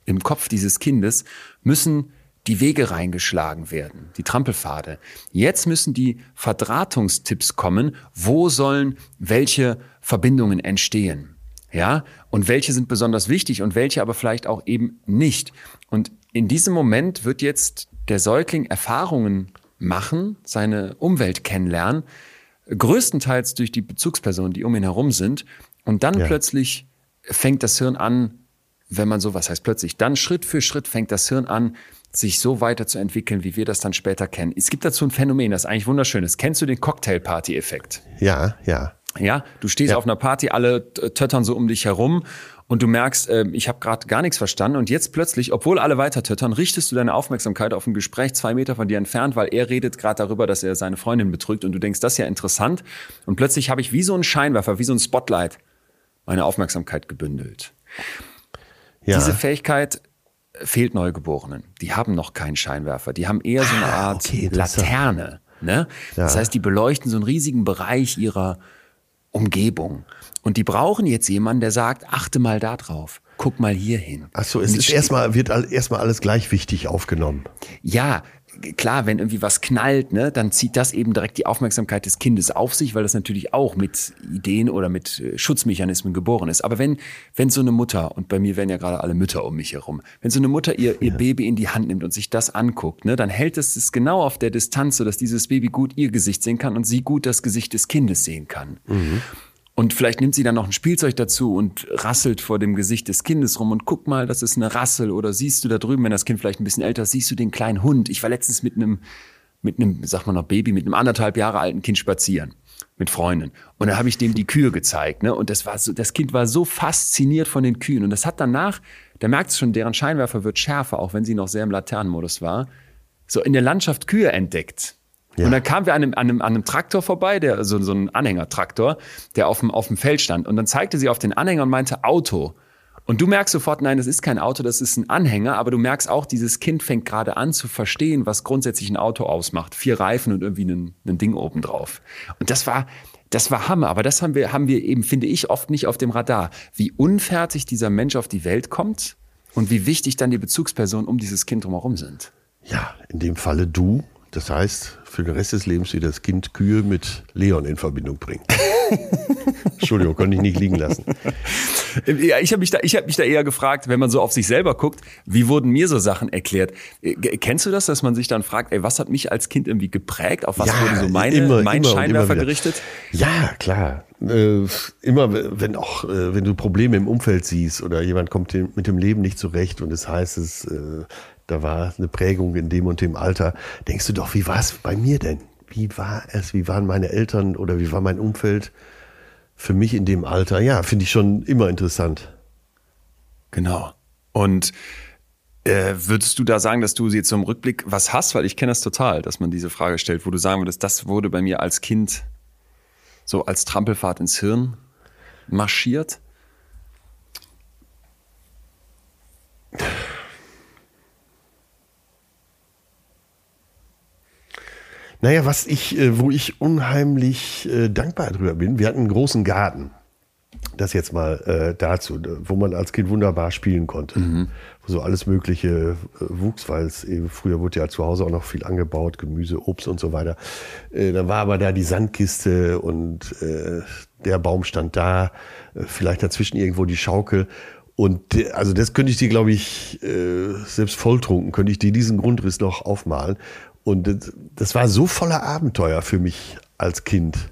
im Kopf dieses Kindes, müssen die Wege reingeschlagen werden, die Trampelpfade. Jetzt müssen die Verdrahtungstipps kommen, wo sollen welche Verbindungen entstehen. Ja, und welche sind besonders wichtig und welche aber vielleicht auch eben nicht. Und in diesem Moment wird jetzt der Säugling Erfahrungen machen, seine Umwelt kennenlernen, größtenteils durch die Bezugspersonen, die um ihn herum sind. Und dann Ja. plötzlich fängt das Hirn an, wenn man so, was heißt plötzlich, dann Schritt für Schritt fängt das Hirn an, sich so weiterzuentwickeln, wie wir das dann später kennen. Es gibt dazu ein Phänomen, das eigentlich wunderschön ist. Kennst du den Cocktailparty-Effekt? Ja, ja. Ja, du stehst Ja. auf einer Party, alle töttern so um dich herum und du merkst, äh, ich habe gerade gar nichts verstanden und jetzt plötzlich, obwohl alle weiter töttern, richtest du deine Aufmerksamkeit auf ein Gespräch zwei Meter von dir entfernt, weil er redet gerade darüber, dass er seine Freundin betrügt und du denkst, das ist ja interessant und plötzlich habe ich wie so ein Scheinwerfer, wie so ein Spotlight meine Aufmerksamkeit gebündelt. ja. Diese Fähigkeit fehlt Neugeborenen. Die haben noch keinen Scheinwerfer. Die haben eher so eine Art Ah, okay. Laterne. Ne? Das Ja. heißt, die beleuchten so einen riesigen Bereich ihrer Umgebung. Und die brauchen jetzt jemanden, der sagt, achte mal da drauf. Guck mal hier hin. Ach so, es ist erstmal, wird all- erstmal alles gleich wichtig aufgenommen. ja, klar, wenn irgendwie was knallt, ne, dann zieht das eben direkt die Aufmerksamkeit des Kindes auf sich, weil das natürlich auch mit Ideen oder mit äh, Schutzmechanismen geboren ist. Aber wenn, wenn so eine Mutter, und bei mir werden ja gerade alle Mütter um mich herum, wenn so eine Mutter ihr, ihr Baby in die Hand nimmt und sich das anguckt, ne, dann hält es es genau auf der Distanz, sodass dieses Baby gut ihr Gesicht sehen kann und sie gut das Gesicht des Kindes sehen kann. Und vielleicht nimmt sie dann noch ein Spielzeug dazu und rasselt vor dem Gesicht des Kindes rum und guck mal, das ist eine Rassel. Oder siehst du da drüben, wenn das Kind vielleicht ein bisschen älter ist, siehst du den kleinen Hund. Ich war letztens mit einem, mit einem, sag mal noch Baby, mit einem anderthalb Jahre alten Kind spazieren. Mit Freunden. Und da habe ich dem die Kühe gezeigt. Ne? Und das war so, das Kind war so fasziniert von den Kühen. Und das hat danach, da merkt es schon, deren Scheinwerfer wird schärfer, auch wenn sie noch sehr im Laternenmodus war, so in der Landschaft Kühe entdeckt. Ja. Und dann kamen wir an einem, an einem, an einem Traktor vorbei, der, so, so ein Anhängertraktor, der auf dem, auf dem Feld stand. Und dann zeigte sie auf den Anhänger und meinte Auto. Und du merkst sofort, nein, das ist kein Auto, das ist ein Anhänger, aber du merkst auch, dieses Kind fängt gerade an zu verstehen, was grundsätzlich ein Auto ausmacht. Vier Reifen und irgendwie ein, ein Ding obendrauf. Und das war, Das war Hammer, aber das haben wir, haben wir eben, finde ich, oft nicht auf dem Radar. Wie unfertig dieser Mensch auf die Welt kommt und wie wichtig dann die Bezugspersonen um dieses Kind drumherum sind. Ja, in dem Falle du. Das heißt, für den Rest des Lebens wird das Kind Kühe mit Leon in Verbindung bringen. (laughs) Entschuldigung, konnte ich nicht liegen lassen. Ja, ich habe mich, da, ich hab mich da eher gefragt, wenn man so auf sich selber guckt, wie wurden mir so Sachen erklärt? Äh, kennst du das, dass man sich dann fragt, ey, was hat mich als Kind irgendwie geprägt? Auf was Ja, wurde so meine, immer, mein immer Scheinwerfer gerichtet? Ja, klar. Äh, immer, wenn auch, äh, wenn du Probleme im Umfeld siehst oder jemand kommt dem- mit dem Leben nicht zurecht und es heißt es, äh, da war eine Prägung in dem und dem Alter, denkst du doch, wie war es bei mir denn? Wie war es? Wie waren meine Eltern oder wie war mein Umfeld für mich in dem Alter? Ja, finde ich schon immer interessant. Genau. Und äh, würdest du da sagen, dass du so im Rückblick was hast? Weil ich kenne das total, dass man diese Frage stellt, wo du sagen würdest, das wurde bei mir als Kind so als Trampelfahrt ins Hirn marschiert. Naja, was ich, äh, wo ich unheimlich äh, dankbar drüber bin, wir hatten einen großen Garten. Das jetzt mal äh, dazu, wo man als Kind wunderbar spielen konnte. Wo so alles Mögliche wuchs, weil es eben früher wurde ja zu Hause auch noch viel angebaut, Gemüse, Obst und so weiter. Dann war aber da die Sandkiste und der Baum stand da, vielleicht dazwischen irgendwo die Schaukel. Und also das könnte ich dir, glaube ich, selbst volltrunken, könnte ich dir diesen Grundriss noch aufmalen. Und das, das war so voller Abenteuer für mich als Kind.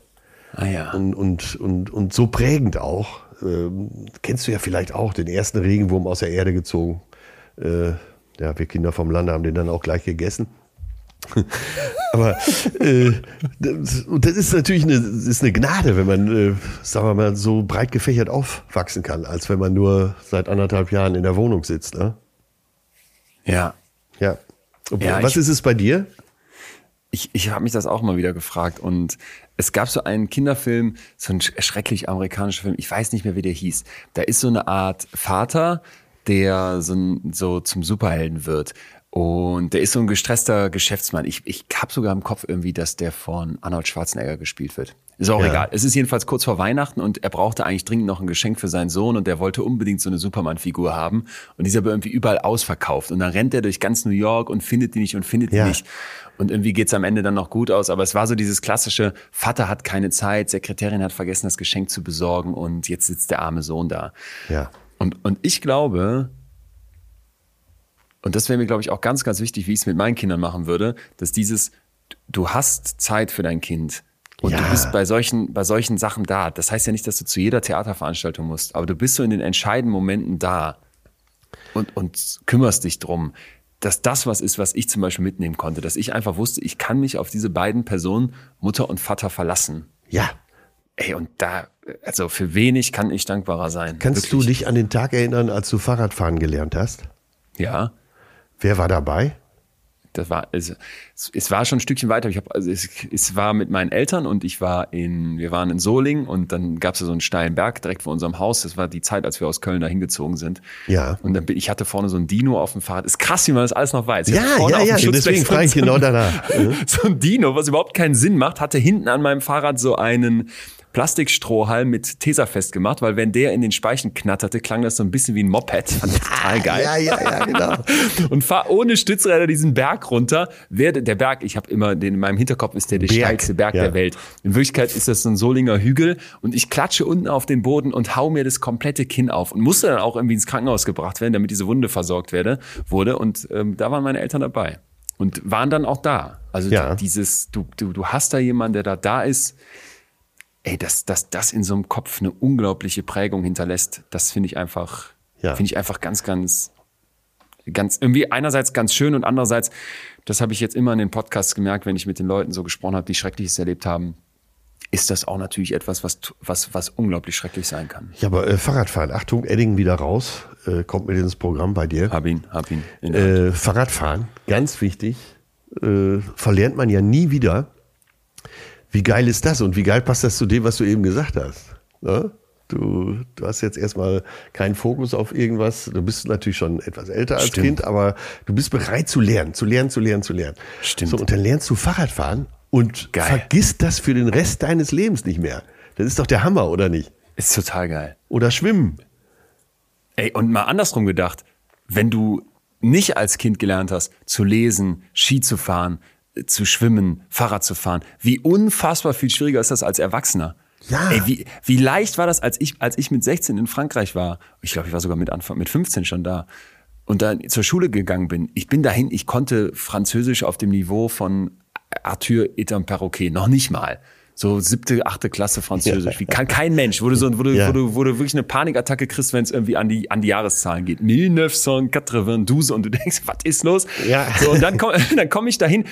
Ah ja. Und, und, und, und so prägend auch. Ähm, kennst du ja vielleicht auch den ersten Regenwurm aus der Erde gezogen. Äh, ja, wir Kinder vom Lande haben den dann auch gleich gegessen. (laughs) Aber äh, das, das ist natürlich eine, ist eine Gnade, wenn man, äh, sagen wir mal, so breit gefächert aufwachsen kann, als wenn man nur seit anderthalb Jahren in der Wohnung sitzt. Ne? Ja. Ja. Ja, was ist es bei dir? Ich, ich habe mich das auch mal wieder gefragt und es gab so einen Kinderfilm, so ein sch- schrecklich amerikanischer Film, ich weiß nicht mehr, wie der hieß. Da ist so eine Art Vater, der so, so zum Superhelden wird. Und der ist so ein gestresster Geschäftsmann. Ich, ich habe sogar im Kopf irgendwie, dass der von Arnold Schwarzenegger gespielt wird. Ist auch Ja. egal. Es ist jedenfalls kurz vor Weihnachten und er brauchte eigentlich dringend noch ein Geschenk für seinen Sohn und der wollte unbedingt so eine Superman-Figur haben. Und die ist aber irgendwie überall ausverkauft. Und dann rennt er durch ganz New York und findet die nicht und findet Ja. die nicht. Und irgendwie geht's am Ende dann noch gut aus. Aber es war so dieses klassische, Vater hat keine Zeit, Sekretärin hat vergessen, das Geschenk zu besorgen und jetzt sitzt der arme Sohn da. Ja. Und, und ich glaube, und das wäre mir, glaube ich, auch ganz, ganz wichtig, wie ich es mit meinen Kindern machen würde, dass dieses, du hast Zeit für dein Kind. Und Ja. du bist bei solchen, bei solchen Sachen da. Das heißt ja nicht, dass du zu jeder Theaterveranstaltung musst, aber du bist so in den entscheidenden Momenten da und, und kümmerst dich drum, dass das was ist, was ich zum Beispiel mitnehmen konnte, dass ich einfach wusste, ich kann mich auf diese beiden Personen, Mutter und Vater, verlassen. Ja. Ey, und da, also für wenig kann ich dankbarer sein. Kannst Wirklich. du dich an den Tag erinnern, als du Fahrradfahren gelernt hast? Ja. Wer war dabei? Das war, es, es war schon ein Stückchen weiter. Ich hab, also es, es war mit meinen Eltern und ich war in, wir waren in Solingen und dann gab es so einen steilen Berg direkt vor unserem Haus. Das war die Zeit, als wir aus Köln da hingezogen sind. Ja. Und dann bin, ich hatte vorne so ein Dino auf dem Fahrrad. Ist krass, wie man das alles noch weiß. Ich Ja, ja, ja, deswegen frage ich genau danach. (laughs) Mhm. So ein Dino, was überhaupt keinen Sinn macht, hatte hinten an meinem Fahrrad so einen Plastikstrohhalm mit Tesafest gemacht, weil wenn der in den Speichen knatterte, klang das so ein bisschen wie ein Moped. Fand ich total geil. Ja, ja, ja, genau. (laughs) und fahr ohne Stützräder diesen Berg runter. Werde der Berg, ich habe immer den in meinem Hinterkopf ist der der Berg, steilste Berg ja. der Welt. In Wirklichkeit ist das so ein Solinger Hügel und ich klatsche unten auf den Boden und hau mir das komplette Kinn auf und musste dann auch irgendwie ins Krankenhaus gebracht werden, damit diese Wunde versorgt werde, wurde und ähm, da waren meine Eltern dabei und waren dann auch da. Also Ja. dieses du, du du hast da jemanden, der da da ist. Ey, dass das, das in so einem Kopf eine unglaubliche Prägung hinterlässt, das finde ich einfach, Ja. finde ich einfach ganz, ganz, ganz, irgendwie einerseits ganz schön und andererseits, das habe ich jetzt immer in den Podcasts gemerkt, wenn ich mit den Leuten so gesprochen habe, die Schreckliches erlebt haben, ist das auch natürlich etwas, was, was, was unglaublich schrecklich sein kann. Ja, aber äh, Fahrradfahren, Achtung, Edding wieder raus, äh, kommt mit ins Programm bei dir. Hab ihn, hab ihn. Äh, Fahrradfahren, ganz wichtig, äh, verlernt man ja nie wieder. Wie geil ist das und wie geil passt das zu dem, was du eben gesagt hast? Ne? Du, du hast jetzt erstmal keinen Fokus auf irgendwas. Du bist natürlich schon etwas älter als Stimmt. Kind, aber du bist bereit zu lernen, zu lernen, zu lernen, zu lernen. Stimmt. So, und dann lernst du Fahrradfahren und Geil. vergisst das für den Rest deines Lebens nicht mehr. Das ist doch der Hammer, oder nicht? Ist total geil. Oder schwimmen. Ey, und mal andersrum gedacht, wenn du nicht als Kind gelernt hast, zu lesen, Ski zu fahren, zu schwimmen, Fahrrad zu fahren, wie unfassbar viel schwieriger ist das als Erwachsener. Ja. Ey, wie, wie leicht war das, als ich, als ich mit 16 in Frankreich war? Ich glaube, ich war sogar mit Anfang, mit 15 schon da. Und dann zur Schule gegangen bin. Ich bin dahin, ich konnte Französisch auf dem Niveau von Arthur et un Perroquet. Noch nicht mal. So siebte, achte Klasse Französisch. Wie kann kein Mensch, wo du, so, wo du, Ja. wo du, wo du wirklich eine Panikattacke kriegst, wenn es irgendwie an die, an die Jahreszahlen geht. 1992 und du denkst, was ist los? Ja. So, und dann komme (laughs) dann komm ich dahin.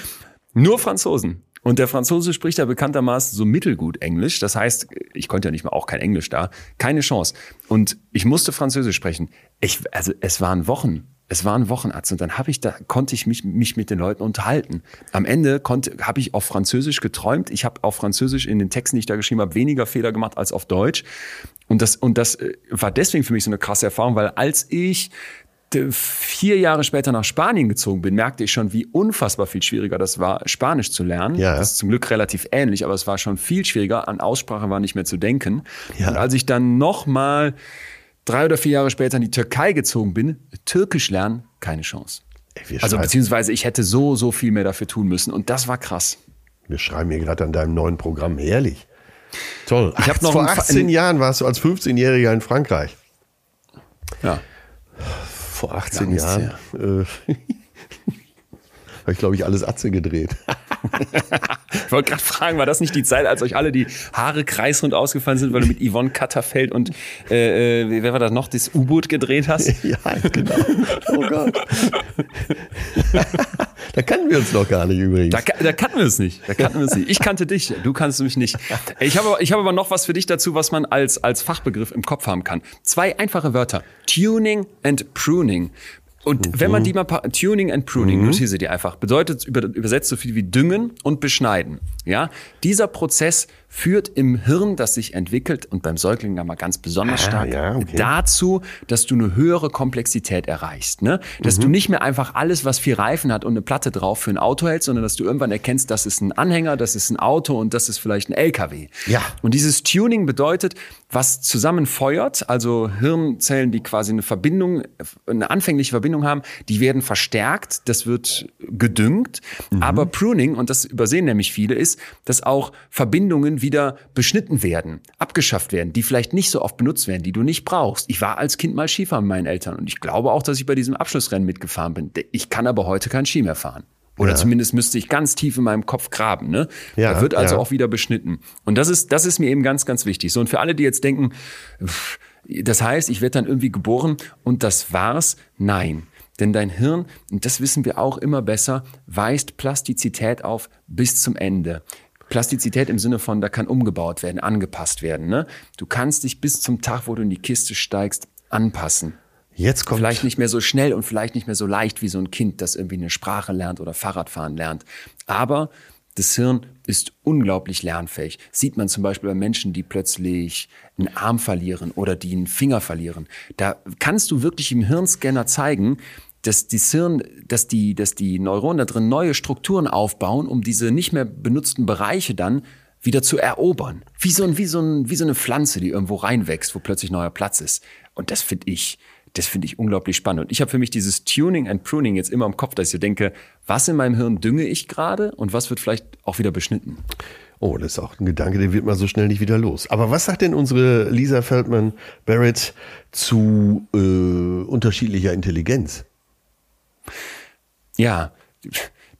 Nur Franzosen. Und der Franzose spricht ja bekanntermaßen so mittelgut Englisch. Das heißt, ich konnte ja nicht mal auch kein Englisch da. Keine Chance. Und ich musste Französisch sprechen. Ich, also es waren Wochen. Es waren Wochen, Arzt. Und dann habe ich da, konnte ich mich, mich mit den Leuten unterhalten. Am Ende konnte, habe ich auf Französisch geträumt. Ich habe auf Französisch in den Texten, die ich da geschrieben habe, weniger Fehler gemacht als auf Deutsch. Und das, und das äh, war deswegen für mich so eine krasse Erfahrung, weil als ich vier Jahre später nach Spanien gezogen bin, merkte ich schon, wie unfassbar viel schwieriger das war, Spanisch zu lernen. Ja. Das ist zum Glück relativ ähnlich, aber es war schon viel schwieriger. An Aussprache war nicht mehr zu denken. Ja. Und als ich dann noch mal drei oder vier Jahre später in die Türkei gezogen bin, Türkisch lernen, keine Chance. Ey, Also beziehungsweise ich hätte so, so viel mehr dafür tun müssen. Und das war krass. wir schreiben hier gerade an deinem neuen Programm. Herrlich. Toll. Ich hab noch Vor ein Fa- 18 Jahren warst du als 15-Jähriger in Frankreich. Ja. Vor 18 Lang ist's Jahren. Äh, (laughs) habe ich, glaube ich, alles Atze gedreht. (laughs) Ich wollte gerade fragen, war das nicht die Zeit, als euch alle die Haare kreisrund ausgefallen sind, weil du mit Yvonne Katterfeld und äh, äh, wer war das noch, das U-Boot gedreht hast? (laughs) ja, genau. Oh Gott. (laughs) da kannten wir uns noch gar nicht übrigens. Da, da kannten wir es nicht. Da kannten wir es nicht. Ich kannte dich, du kannst mich nicht. Ich habe, aber- ich habe aber noch was für dich dazu, was man als, als Fachbegriff im Kopf haben kann. Zwei einfache Wörter. Tuning and Pruning. Und wenn man die mal, Tuning and Pruning, notiere sie dir einfach, bedeutet über, übersetzt so viel wie düngen und beschneiden. Ja, dieser Prozess führt im Hirn, das sich entwickelt und beim Säugling dann mal ganz besonders Ah, stark ja, okay. dazu, dass du eine höhere Komplexität erreichst. Ne? Dass Mhm. du nicht mehr einfach alles, was vier Reifen hat und eine Platte drauf für ein Auto hältst, sondern dass du irgendwann erkennst, das ist ein Anhänger, das ist ein Auto und das ist vielleicht ein LKW. Ja. Und dieses Tuning bedeutet, was zusammenfeuert, also Hirnzellen, die quasi eine Verbindung, eine anfängliche Verbindung haben, die werden verstärkt, das wird gedüngt. Mhm. Aber Pruning, und das übersehen nämlich viele, ist, dass auch Verbindungen wieder beschnitten werden, abgeschafft werden, die vielleicht nicht so oft benutzt werden, die du nicht brauchst. Ich war als Kind mal Skifahren mit meinen Eltern und ich glaube auch, dass ich bei diesem Abschlussrennen mitgefahren bin. Ich kann aber heute kein Ski mehr fahren. Oder Ja. zumindest müsste ich ganz tief in meinem Kopf graben. Ne? Ja, da wird also ja. auch wieder beschnitten. Und das ist, das ist mir eben ganz, ganz wichtig. So, und für alle, die jetzt denken, pff, das heißt, ich werde dann irgendwie geboren und das war's. Nein. Denn dein Hirn, und das wissen wir auch immer besser, weist Plastizität auf bis zum Ende. Plastizität im Sinne von, da kann umgebaut werden, angepasst werden. Ne? Du kannst dich bis zum Tag, wo du in die Kiste steigst, anpassen. Jetzt kommt Vielleicht nicht mehr so schnell und vielleicht nicht mehr so leicht wie so ein Kind, das irgendwie eine Sprache lernt oder Fahrradfahren lernt. Aber das Hirn ist unglaublich lernfähig. Sieht man zum Beispiel bei Menschen, die plötzlich einen Arm verlieren oder die einen Finger verlieren. Da kannst du wirklich im Hirnscanner zeigen, dass das Hirn, dass die, dass die Neuronen da drin neue Strukturen aufbauen, um diese nicht mehr benutzten Bereiche dann wieder zu erobern. Wie so, ein, wie, so ein, wie so eine Pflanze, die irgendwo reinwächst, wo plötzlich neuer Platz ist. Und das finde ich, das finde ich unglaublich spannend. Und ich habe für mich dieses Tuning and Pruning jetzt immer im Kopf, dass ich so denke, was in meinem Hirn dünge ich gerade und was wird vielleicht auch wieder beschnitten. Oh, das ist auch ein Gedanke, den wird man so schnell nicht wieder los. Aber was sagt denn unsere Lisa Feldman Barrett zu äh, unterschiedlicher Intelligenz? Ja,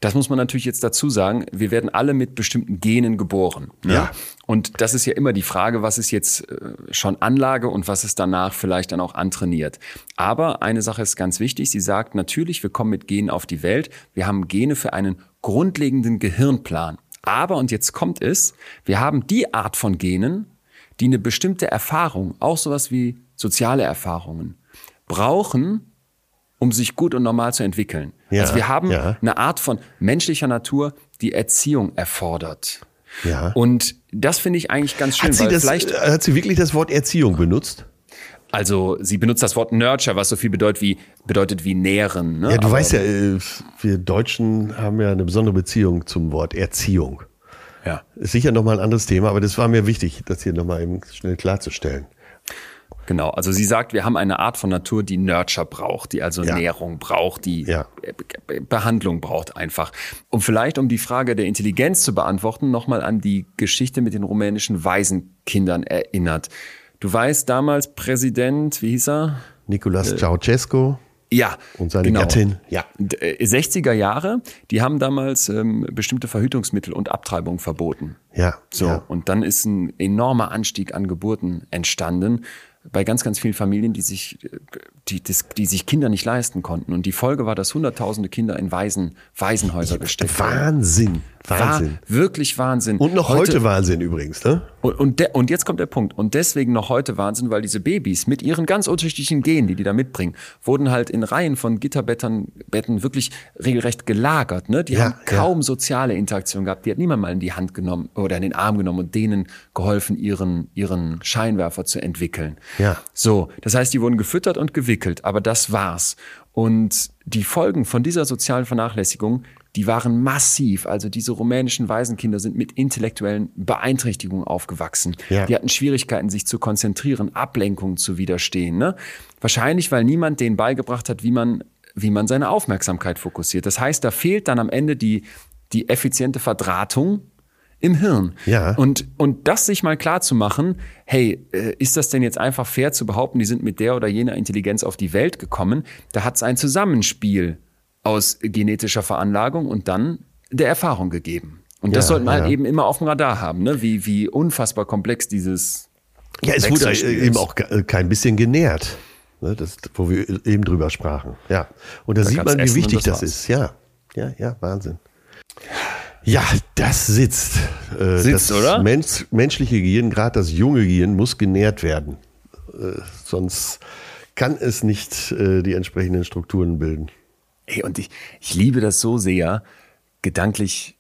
das muss man natürlich jetzt dazu sagen. Wir werden alle mit bestimmten Genen geboren. Ne? Ja. Und das ist ja immer die Frage, was ist jetzt äh, schon Anlage und was ist danach vielleicht dann auch antrainiert. Aber eine Sache ist ganz wichtig. Sie sagt natürlich, wir kommen mit Genen auf die Welt. Wir haben Gene für einen grundlegenden Gehirnplan. Aber, und jetzt kommt es, wir haben die Art von Genen, die eine bestimmte Erfahrung, auch sowas wie soziale Erfahrungen, brauchen, um sich gut und normal zu entwickeln. Ja, also wir haben ja. eine Art von menschlicher Natur, die Erziehung erfordert. Ja. Und das finde ich eigentlich ganz schön, Hat sie, das, äh, hat sie wirklich das Wort Erziehung benutzt? also sie benutzt das Wort Nurture, was so viel bedeutet wie, bedeutet wie nähren. Ne? Ja, du Aber- weißt ja, äh, wir Deutschen haben ja eine besondere Beziehung zum Wort Erziehung. Ja. Ist sicher nochmal ein anderes Thema, aber das war mir wichtig, das hier nochmal eben schnell klarzustellen. Genau, also sie sagt, wir haben eine Art von Natur, die Nurture braucht, die also Ja. Nährung braucht, die Ja. Be- Behandlung braucht einfach. Und vielleicht, um die Frage der Intelligenz zu beantworten, nochmal an die Geschichte mit den rumänischen Waisenkindern erinnert. Du weißt, damals Präsident, wie hieß er? Nicolas Ceausescu Ja. und seine genau. Gattin. Ja. D- äh, 60er Jahre, die haben damals ähm, bestimmte Verhütungsmittel und Abtreibung verboten. Ja. So, Ja. und dann ist ein enormer Anstieg an Geburten entstanden bei ganz, ganz vielen Familien, die sich, äh, die, die, die sich Kinder nicht leisten konnten. Und die Folge war, dass hunderttausende Kinder in Waisen, Waisenhäuser gesteckt wurden. Wahnsinn. Wahnsinn. War wirklich Wahnsinn. Und noch heute, Wahnsinn übrigens, ne? Und, und, de, und jetzt kommt der Punkt. Und deswegen noch heute Wahnsinn, weil diese Babys mit ihren ganz unterschiedlichen Genen, die die da mitbringen, wurden halt in Reihen von Gitterbetten Betten wirklich regelrecht gelagert. Ne? Die Ja, haben kaum soziale Interaktion gehabt. Die hat niemand mal in die Hand genommen oder in den Arm genommen und denen geholfen, ihren, ihren Scheinwerfer zu entwickeln. Ja. So, das heißt, die wurden gefüttert und gewickelt, aber das war's. Und die Folgen von dieser sozialen Vernachlässigung, die waren massiv. Also diese rumänischen Waisenkinder sind mit intellektuellen Beeinträchtigungen aufgewachsen. Ja. Die hatten Schwierigkeiten, sich zu konzentrieren, Ablenkungen zu widerstehen. Ne? Wahrscheinlich, weil niemand denen beigebracht hat, wie man, wie man seine Aufmerksamkeit fokussiert. Das heißt, da fehlt dann am Ende die, die effiziente Verdrahtung im Hirn. Ja. Und, und das sich mal klar zu machen, hey, äh, ist das denn jetzt einfach fair zu behaupten, die sind mit der oder jener Intelligenz auf die Welt gekommen? Da hat es ein Zusammenspiel aus genetischer Veranlagung und dann der Erfahrung gegeben. Und das Ja, sollten wir halt ja. eben immer auf dem Radar haben, ne? wie, wie unfassbar komplex dieses Ja, es wurde Wechselspiel eben ist. auch ke- kein bisschen genährt. Ne, das, wo wir eben drüber sprachen. Ja. Und da, Da sieht man, wie wichtig das das, ist. Ja. Ja, ja, Wahnsinn. Ja, das sitzt. Äh, Sitzt, das oder? Mensch, menschliche Gehirn, gerade das junge Gehirn, muss genährt werden. Äh, sonst kann es nicht äh, die entsprechenden Strukturen bilden. Ey, und ich, ich liebe das so sehr, gedanklich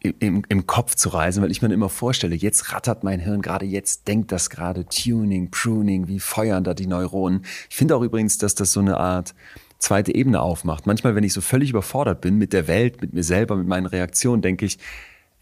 im- im, Kopf zu reisen, weil ich mir immer vorstelle, jetzt rattert mein Hirn gerade, jetzt denkt das gerade, Tuning, Pruning, wie feuern da die Neuronen. Ich finde auch übrigens, dass das so eine Art zweite Ebene aufmacht. Manchmal, wenn ich so völlig überfordert bin mit der Welt, mit mir selber, mit meinen Reaktionen, denke ich,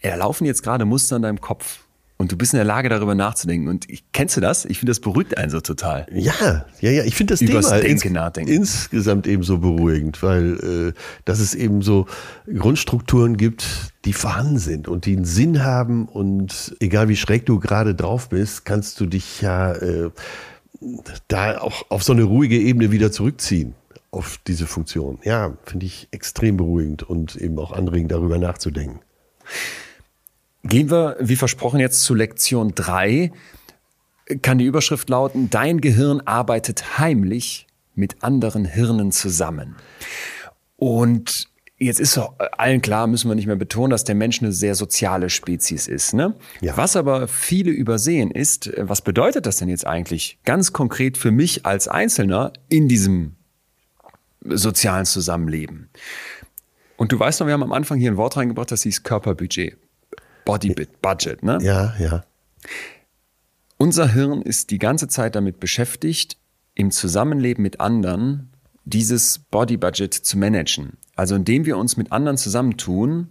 ey, da laufen jetzt gerade Muster in deinem Kopf. Und du bist in der Lage, darüber nachzudenken. Und ich, kennst du das? Ich finde, das beruhigt einen so total. Ja, ja, ja. Ich finde das Übers Thema Denken nachdenken. insgesamt eben so beruhigend, weil äh, dass es eben so Grundstrukturen gibt, die vorhanden sind und die einen Sinn haben und egal wie schräg du gerade drauf bist, kannst du dich ja äh, da auch auf so eine ruhige Ebene wieder zurückziehen auf diese Funktion. Ja, finde ich extrem beruhigend und eben auch anregend, darüber nachzudenken. Gehen wir, wie versprochen, jetzt zu Lektion 3. Kann die Überschrift lauten, dein Gehirn arbeitet heimlich mit anderen Hirnen zusammen. Und jetzt ist doch allen klar, müssen wir nicht mehr betonen, dass der Mensch eine sehr soziale Spezies ist. Ne? Ja. Was aber viele übersehen ist, was bedeutet das denn jetzt eigentlich ganz konkret für mich als Einzelner in diesem sozialen Zusammenleben? Und du weißt noch, wir haben am Anfang hier ein Wort reingebracht, das hieß Körperbudget. Body Budget, ne? Ja, ja. Unser Hirn ist die ganze Zeit damit beschäftigt, im Zusammenleben mit anderen dieses Body Budget zu managen. Also indem wir uns mit anderen zusammentun,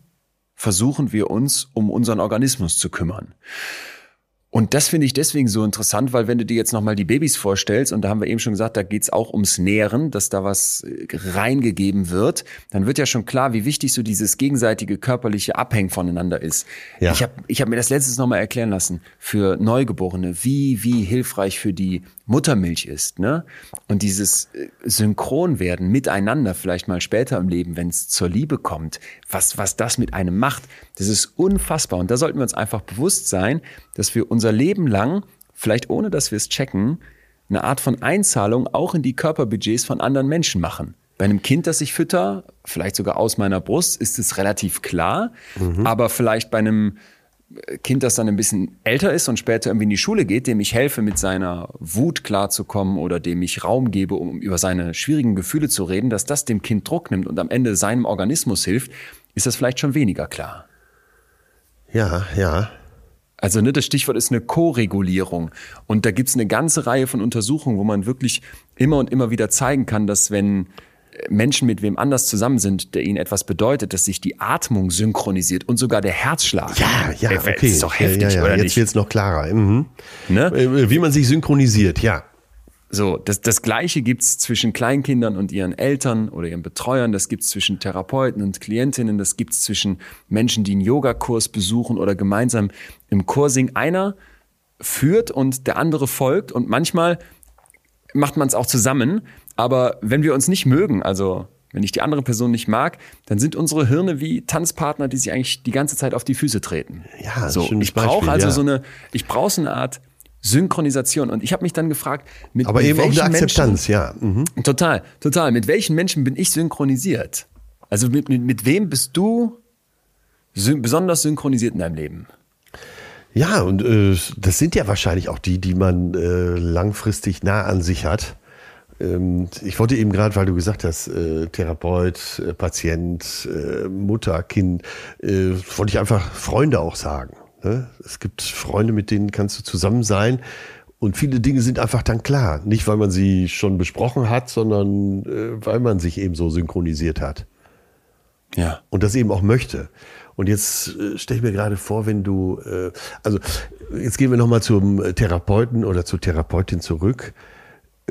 versuchen wir uns um unseren Organismus zu kümmern. Und das finde ich deswegen so interessant, weil wenn du dir jetzt nochmal die Babys vorstellst, und da haben wir eben schon gesagt, da geht's auch ums Nähren, dass da was äh, reingegeben wird, dann wird ja schon klar, wie wichtig so dieses gegenseitige körperliche Abhängen voneinander ist. Ja. Ich habe ich hab mir das letztes nochmal erklären lassen, für Neugeborene, wie, wie hilfreich für die Muttermilch ist. Ne? Und dieses äh, Synchronwerden miteinander, vielleicht mal später im Leben, wenn es zur Liebe kommt, was, was das mit einem macht, das ist unfassbar. Und da sollten wir uns einfach bewusst sein, dass wir unser Leben lang, vielleicht ohne dass wir es checken, eine Art von Einzahlung auch in die Körperbudgets von anderen Menschen machen. Bei einem Kind, das ich fütter, vielleicht sogar aus meiner Brust, ist es relativ klar. Aber vielleicht bei einem Kind, das dann ein bisschen älter ist und später irgendwie in die Schule geht, dem ich helfe, mit seiner Wut klarzukommen oder dem ich Raum gebe, um über seine schwierigen Gefühle zu reden, dass das dem Kind Druck nimmt und am Ende seinem Organismus hilft, ist das vielleicht schon weniger klar. Ja, ja. Also ne, das Stichwort ist eine Co-Regulierung. Und da gibt's eine ganze Reihe von Untersuchungen, wo man wirklich immer und immer wieder zeigen kann, dass wenn Menschen mit wem anders zusammen sind, der ihnen etwas bedeutet, dass sich die Atmung synchronisiert und sogar der Herzschlag. Ja, ja, Ey, okay. Das ist doch heftig, ja, ja, ja. oder Jetzt nicht? wird's noch klarer. Mhm. Ne? Äh, Wie man sich synchronisiert, ja. So, das, das Gleiche gibt's zwischen Kleinkindern und ihren Eltern oder ihren Betreuern, das gibt's zwischen Therapeuten und Klientinnen, das gibt's zwischen Menschen, die einen Yogakurs besuchen oder gemeinsam im Chor singen. Einer führt und der andere folgt und manchmal macht man es auch zusammen, aber wenn wir uns nicht mögen, also wenn ich die andere Person nicht mag, dann sind unsere Hirne wie Tanzpartner, die sich eigentlich die ganze Zeit auf die Füße treten. Ja, so, ich brauche also ja. so eine, ich brauche so eine Art Synchronisation. Und ich habe mich dann gefragt, mit, Aber mit eben auch eine welchen Akzeptanz, ja. Mhm. Menschen, total, total. Mit welchen Menschen bin ich synchronisiert? Also mit, mit, mit wem bist du syn besonders synchronisiert in deinem Leben? Ja, und äh, das sind ja wahrscheinlich auch die, die man äh, langfristig nah an sich hat. Ähm, ich wollte eben gerade, weil du gesagt hast, äh, Therapeut, äh, Patient, äh, Mutter, Kind, wollte ich einfach Freunde auch sagen. Ne? Es gibt Freunde, mit denen kannst du zusammen sein. Und viele Dinge sind einfach dann klar. Nicht, weil man sie schon besprochen hat, sondern weil man sich eben so synchronisiert hat. Ja. Und das eben auch möchte. Und jetzt äh, stelle ich mir gerade vor, wenn du, also jetzt gehen wir nochmal zum Therapeuten oder zur Therapeutin zurück.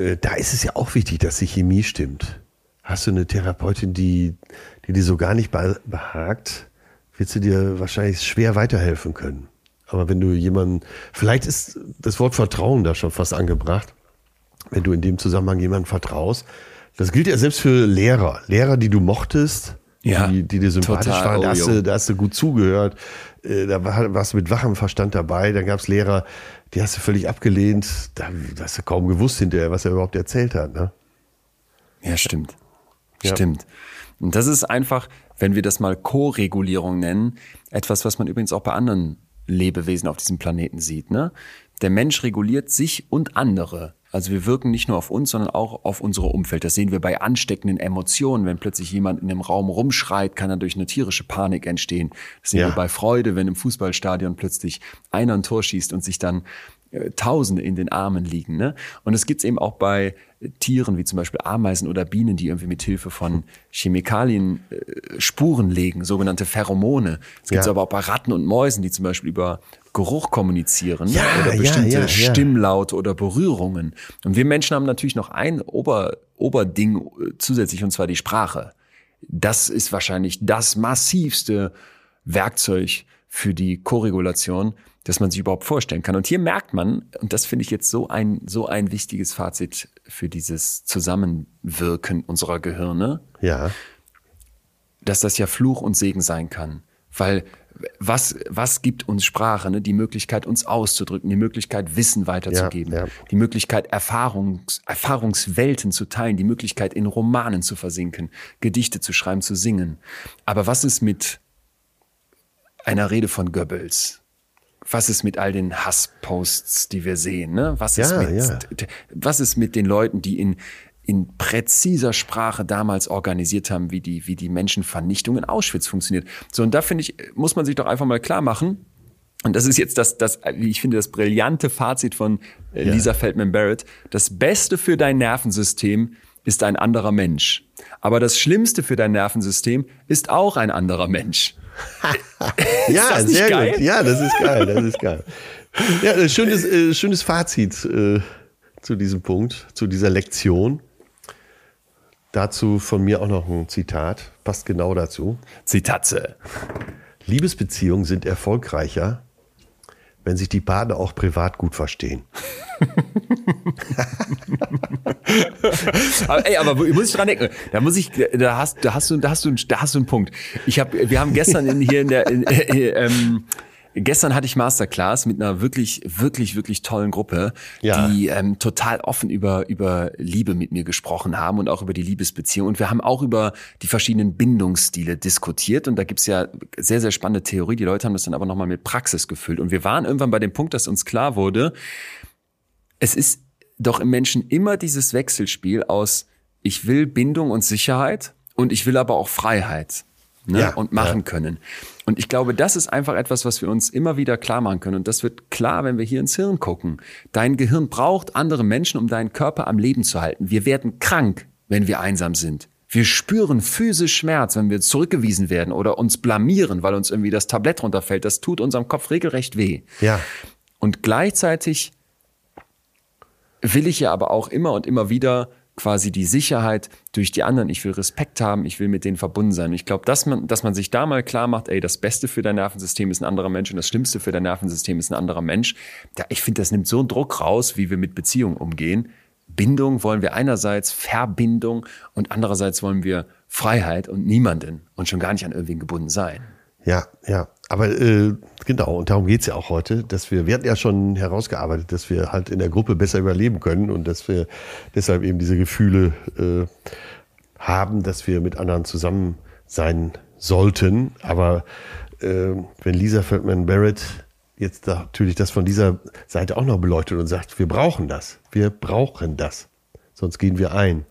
Äh, da ist es ja auch wichtig, dass die Chemie stimmt. Hast du eine Therapeutin, die, die dir so gar nicht be- behagt, wird sie dir wahrscheinlich schwer weiterhelfen können. Aber wenn du jemanden, vielleicht ist das Wort Vertrauen da schon fast angebracht, wenn du in dem Zusammenhang jemanden vertraust. Das gilt ja selbst für Lehrer. Lehrer, die du mochtest, Ja, die, die dir sympathisch total. waren, da Oh, hast, du, da hast du gut zugehört, äh, da war, warst du mit wachem Verstand dabei, dann gab es Lehrer, die hast du völlig abgelehnt, da, hast du kaum gewusst hinterher, was er überhaupt erzählt hat. Ne? Ja, stimmt. Ja. Stimmt. Und das ist einfach, wenn wir das mal Co-Regulierung nennen, etwas, was man übrigens auch bei anderen Lebewesen auf diesem Planeten sieht. Ne? Der Mensch reguliert sich und andere. Also wir wirken nicht nur auf uns, sondern auch auf unsere Umfeld. Das sehen wir bei ansteckenden Emotionen. Wenn plötzlich jemand in einem Raum rumschreit, kann dadurch eine tierische Panik entstehen. Das sehen Ja. wir bei Freude, wenn im Fußballstadion plötzlich einer ein Tor schießt und sich dann äh, Tausende in den Armen liegen. Ne? Und es gibt's eben auch bei äh, Tieren wie zum Beispiel Ameisen oder Bienen, die irgendwie mit Hilfe von Chemikalien äh, Spuren legen, sogenannte Pheromone. Es gibt Ja. aber auch bei Ratten und Mäusen, die zum Beispiel über Geruch kommunizieren Ja, oder bestimmte ja, ja. Stimmlaute oder Berührungen. Und wir Menschen haben natürlich noch ein Ober, Oberding äh, zusätzlich, und zwar die Sprache. Das ist wahrscheinlich das massivste Werkzeug für die Koregulation, das man sich überhaupt vorstellen kann. Und hier merkt man, und das finde ich jetzt so ein, so ein wichtiges Fazit für dieses Zusammenwirken unserer Gehirne, Ja. dass das ja Fluch und Segen sein kann. Weil was, was gibt uns Sprache? Ne? Die Möglichkeit, uns auszudrücken, die Möglichkeit, Wissen weiterzugeben, Ja, ja. die Möglichkeit, Erfahrungs, Erfahrungswelten zu teilen, die Möglichkeit, in Romanen zu versinken, Gedichte zu schreiben, zu singen. Aber was ist mit einer Rede von Goebbels? Was ist mit all den Hassposts, die wir sehen? Ne? Was, ist Ja, mit, was ist mit den Leuten, die in, in präziser Sprache damals organisiert haben, wie die, wie die Menschenvernichtung in Auschwitz funktioniert? So, und da finde ich, muss man sich doch einfach mal klar machen, und das ist jetzt das, das, wie ich finde, das brillante Fazit von Ja. Lisa Feldman Barrett. Das Beste für dein Nervensystem ist ein anderer Mensch. Aber das Schlimmste für dein Nervensystem ist auch ein anderer Mensch. (laughs) Ja, sehr geil? gut. Ja, das ist geil, das ist geil. Ja, schönes, äh, schönes Fazit äh, zu diesem Punkt, zu dieser Lektion. Dazu von mir auch noch ein Zitat, passt genau dazu. Zitatze. Liebesbeziehungen sind erfolgreicher, wenn sich die Partner auch privat gut verstehen. (laughs) aber, ey, aber muss ich dran denken? Da muss ich, da hast, da hast du, da hast du, da hast du einen Punkt. Ich habe, wir haben gestern in, hier in der, in, äh, ähm, gestern hatte ich Masterclass mit einer wirklich, wirklich, wirklich tollen Gruppe, Ja. die ähm, total offen über über Liebe mit mir gesprochen haben und auch über die Liebesbeziehung. Und wir haben auch über die verschiedenen Bindungsstile diskutiert. Und da gibt's ja sehr, sehr spannende Theorie. Die Leute haben das dann aber nochmal mit Praxis gefüllt. Und wir waren irgendwann bei dem Punkt, dass uns klar wurde, es ist doch im Menschen immer dieses Wechselspiel aus, ich will Bindung und Sicherheit und ich will aber auch Freiheit ne, Ja, und machen ja. können. Und ich glaube, das ist einfach etwas, was wir uns immer wieder klar machen können. Und das wird klar, wenn wir hier ins Hirn gucken. Dein Gehirn braucht andere Menschen, um deinen Körper am Leben zu halten. Wir werden krank, wenn wir einsam sind. Wir spüren physisch Schmerz, wenn wir zurückgewiesen werden oder uns blamieren, weil uns irgendwie das Tablett runterfällt. Das tut unserem Kopf regelrecht weh. Ja. Und gleichzeitig will ich ja aber auch immer und immer wieder quasi die Sicherheit durch die anderen. Ich will Respekt haben, ich will mit denen verbunden sein. ich glaube, dass man, dass man sich da mal klar macht, ey, das Beste für dein Nervensystem ist ein anderer Mensch und das Schlimmste für dein Nervensystem ist ein anderer Mensch. Ja, ich finde, das nimmt so einen Druck raus, wie wir mit Beziehungen umgehen. Bindung wollen wir einerseits Verbindung und andererseits wollen wir Freiheit und niemanden und schon gar nicht an irgendwen gebunden sein. Ja, ja. Aber äh, genau, und darum geht's ja auch heute, dass wir, wir hatten ja schon herausgearbeitet, dass wir halt in der Gruppe besser überleben können und dass wir deshalb eben diese Gefühle äh, haben, dass wir mit anderen zusammen sein sollten. Aber äh, wenn Lisa Feldman Barrett jetzt natürlich das von dieser Seite auch noch beleuchtet und sagt, wir brauchen das, wir brauchen das, sonst gehen wir ein,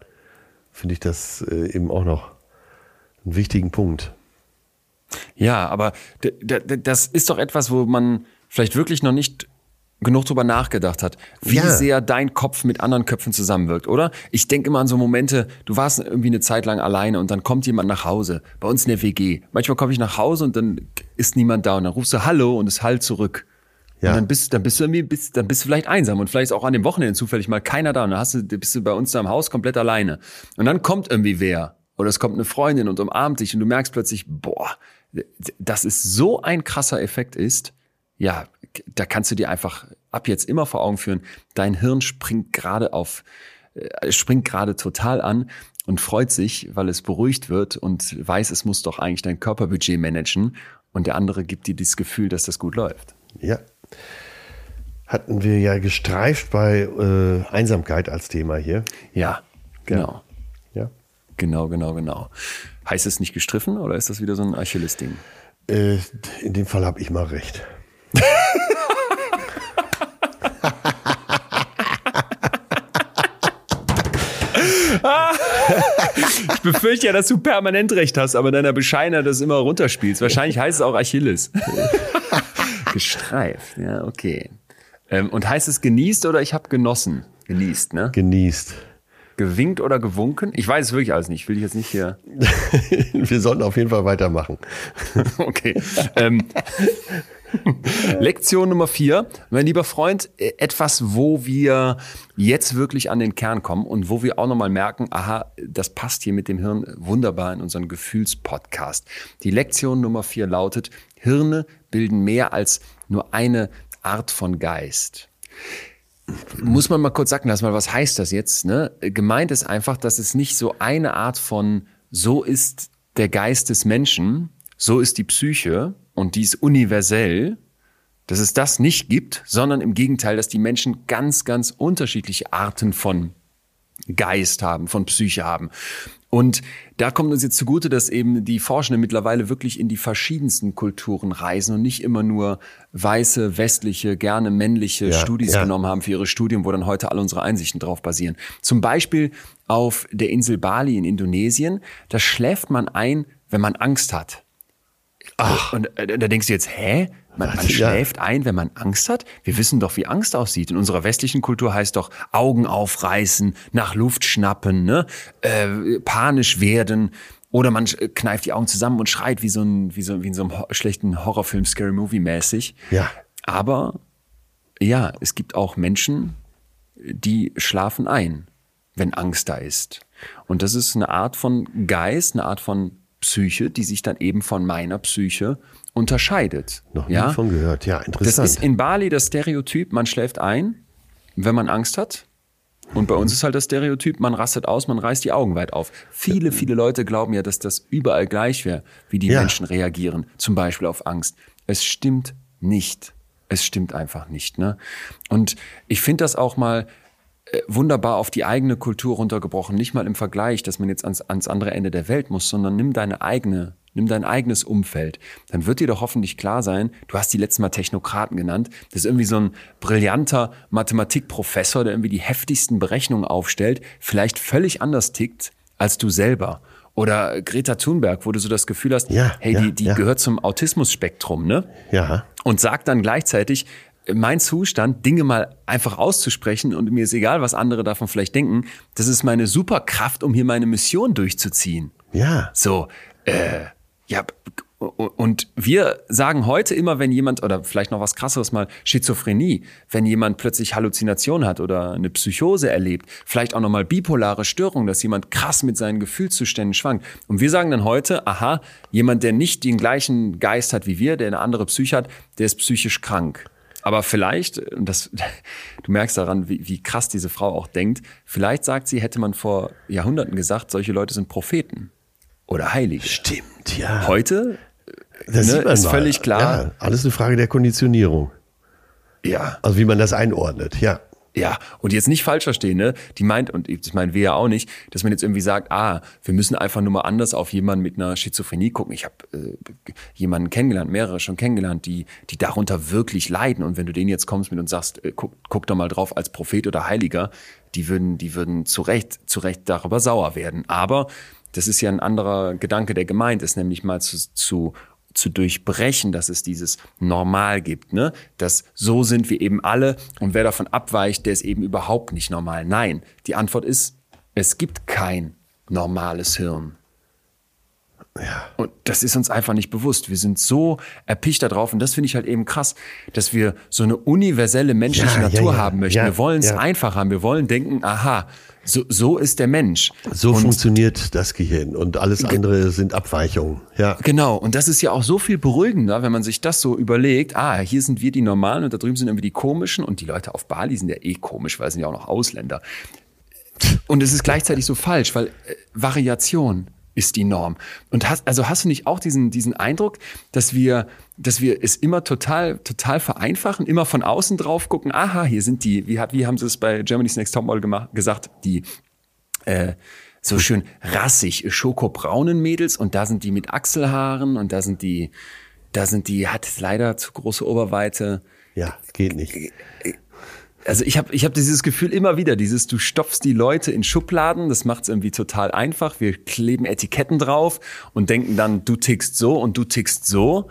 finde ich das äh, eben auch noch einen wichtigen Punkt. Ja, aber das ist doch etwas, wo man vielleicht wirklich noch nicht genug drüber nachgedacht hat, wie ja. sehr dein Kopf mit anderen Köpfen zusammenwirkt, oder? Ich denke immer an so Momente, du warst irgendwie eine Zeit lang alleine und dann kommt jemand nach Hause, bei uns in der WG. Manchmal komme ich nach Hause und dann ist niemand da und dann rufst du Hallo und es hallt zurück. Ja. Und dann bist, dann bist du irgendwie, bist, dann bist du vielleicht einsam und vielleicht ist auch an dem Wochenende zufällig mal keiner da und dann hast du, bist du bei uns da im Haus komplett alleine. Und dann kommt irgendwie wer oder es kommt eine Freundin und umarmt dich und du merkst plötzlich, boah, dass es so ein krasser Effekt ist, ja, da kannst du dir einfach ab jetzt immer vor Augen führen, dein Hirn springt gerade auf, äh, springt gerade total an und freut sich, weil es beruhigt wird und weiß, es muss doch eigentlich dein Körperbudget managen und der andere gibt dir das Gefühl, dass das gut läuft. Ja. Hatten wir ja gestreift bei äh, Einsamkeit als Thema hier. Ja, genau. Ja. Genau, genau, genau. Heißt es nicht gestriffen oder ist das wieder so ein Achilles-Ding? Äh, in dem Fall habe ich mal recht. ich befürchte ja, dass du permanent recht hast, aber deiner Bescheiner das immer runterspielst. Wahrscheinlich heißt es auch Achilles. Gestreift, ja, okay. Ähm, und heißt es genießt oder ich habe genossen? Genießt, ne? Genießt gewinkt oder gewunken? Ich weiß es wirklich alles nicht. Will ich jetzt nicht hier. (laughs) Wir sollten auf jeden Fall weitermachen. (laughs) okay. Ähm, (laughs) Lektion Nummer vier. Mein lieber Freund, etwas, wo wir jetzt wirklich an den Kern kommen und wo wir auch nochmal merken, aha, das passt hier mit dem Hirn wunderbar in unseren Gefühlspodcast. Die Lektion Nummer vier lautet, Hirne bilden mehr als nur eine Art von Geist muss man mal kurz sagen lassen, was heißt das jetzt? Ne? Gemeint ist einfach, dass es nicht so eine Art von, so ist der Geist des Menschen, so ist die Psyche und die ist universell, dass es das nicht gibt, sondern im Gegenteil, dass die Menschen ganz, ganz unterschiedliche Arten von Geist haben, von Psyche haben. Und da kommt uns jetzt zugute, dass eben die Forschenden mittlerweile wirklich in die verschiedensten Kulturen reisen und nicht immer nur weiße, westliche, gerne männliche ja, Studis ja. genommen haben für ihre Studien, wo dann heute alle unsere Einsichten drauf basieren. Zum Beispiel auf der Insel Bali in Indonesien, da schläft man ein, wenn man Angst hat. Ach. Und äh, da denkst du jetzt, hä? Man, man schläft ein, wenn man Angst hat. Wir wissen doch, wie Angst aussieht. In unserer westlichen Kultur heißt doch Augen aufreißen, nach Luft schnappen, ne? äh, panisch werden. Oder man kneift die Augen zusammen und schreit wie so ein, wie so, wie in so einem schlechten Horrorfilm, Scary Movie mäßig. Ja. Aber ja, es gibt auch Menschen, die schlafen ein, wenn Angst da ist. Und das ist eine Art von Geist, eine Art von Psyche, die sich dann eben von meiner Psyche unterscheidet. Noch nie ja? von gehört, ja, interessant. Das ist in Bali das Stereotyp, man schläft ein, wenn man Angst hat. Und bei uns ist halt das Stereotyp, man rastet aus, man reißt die Augen weit auf. Viele, viele Leute glauben ja, dass das überall gleich wäre, wie die ja. Menschen reagieren, zum Beispiel auf Angst. Es stimmt nicht. Es stimmt einfach nicht. Ne? Und ich finde das auch mal wunderbar auf die eigene Kultur runtergebrochen. Nicht mal im Vergleich, dass man jetzt ans, ans andere Ende der Welt muss, sondern nimm deine eigene Nimm dein eigenes Umfeld. Dann wird dir doch hoffentlich klar sein, du hast die letzten Mal Technokraten genannt. Das ist irgendwie so ein brillanter Mathematikprofessor, der irgendwie die heftigsten Berechnungen aufstellt, vielleicht völlig anders tickt als du selber. Oder Greta Thunberg, wo du so das Gefühl hast, ja, hey, ja, die, die ja. gehört zum Autismus-Spektrum, ne? Ja. Und sagt dann gleichzeitig, mein Zustand, Dinge mal einfach auszusprechen und mir ist egal, was andere davon vielleicht denken, das ist meine Superkraft, um hier meine Mission durchzuziehen. Ja. So, äh, ja, und wir sagen heute immer, wenn jemand, oder vielleicht noch was krasseres mal, Schizophrenie, wenn jemand plötzlich Halluzination hat oder eine Psychose erlebt, vielleicht auch nochmal bipolare Störung, dass jemand krass mit seinen Gefühlszuständen schwankt. Und wir sagen dann heute, aha, jemand, der nicht den gleichen Geist hat wie wir, der eine andere Psyche hat, der ist psychisch krank. Aber vielleicht, und das, (laughs) du merkst daran, wie, wie krass diese Frau auch denkt, vielleicht sagt sie, hätte man vor Jahrhunderten gesagt, solche Leute sind Propheten oder Heilige. Stimmt, ja. Heute Das ne, ist mal. völlig klar. Ja, alles eine Frage der Konditionierung. Ja. Also wie man das einordnet, ja. Ja, und jetzt nicht falsch verstehen, ne? Die meint, und das meinen wir ja auch nicht, dass man jetzt irgendwie sagt, ah, wir müssen einfach nur mal anders auf jemanden mit einer Schizophrenie gucken. Ich habe äh, jemanden kennengelernt, mehrere schon kennengelernt, die, die darunter wirklich leiden. Und wenn du denen jetzt kommst mit und sagst, äh, guck, guck doch mal drauf als Prophet oder Heiliger, die würden, die würden zu Recht, zu Recht darüber sauer werden. Aber das ist ja ein anderer Gedanke, der gemeint ist, nämlich mal zu, zu zu durchbrechen, dass es dieses Normal gibt, ne? Dass so sind wir eben alle und wer davon abweicht, der ist eben überhaupt nicht normal. Nein, die Antwort ist, es gibt kein normales Hirn. Ja. Und das ist uns einfach nicht bewusst. Wir sind so erpicht darauf und das finde ich halt eben krass, dass wir so eine universelle menschliche Ja, Natur ja. haben möchten. Wir wollen es einfach haben. Wir wollen denken, aha, so, so ist der Mensch. So und funktioniert das Gehirn und alles andere sind Abweichungen. Ja. Genau, und das ist ja auch so viel beruhigender, wenn man sich das so überlegt, ah, hier sind wir die Normalen und da drüben sind irgendwie die Komischen und die Leute auf Bali sind ja eh komisch, weil sind ja auch noch Ausländer. Und es ist gleichzeitig so falsch, weil äh, Variation ist die Norm. Und hast, also hast du nicht auch diesen, diesen Eindruck, dass wir, dass wir es immer total, total vereinfachen, immer von außen drauf gucken, aha, hier sind die, wie, wie haben sie es bei Germany's Next Topmodel gemacht, gesagt, die, äh, so schön rassig schokobraunen Mädels und da sind die mit Achselhaaren und da sind die, da sind die, hat leider zu große Oberweite. Ja, geht nicht. Also ich habe ich hab dieses Gefühl immer wieder, dieses du stopfst die Leute in Schubladen, das macht es irgendwie total einfach. Wir kleben Etiketten drauf und denken dann, du tickst so und du tickst so.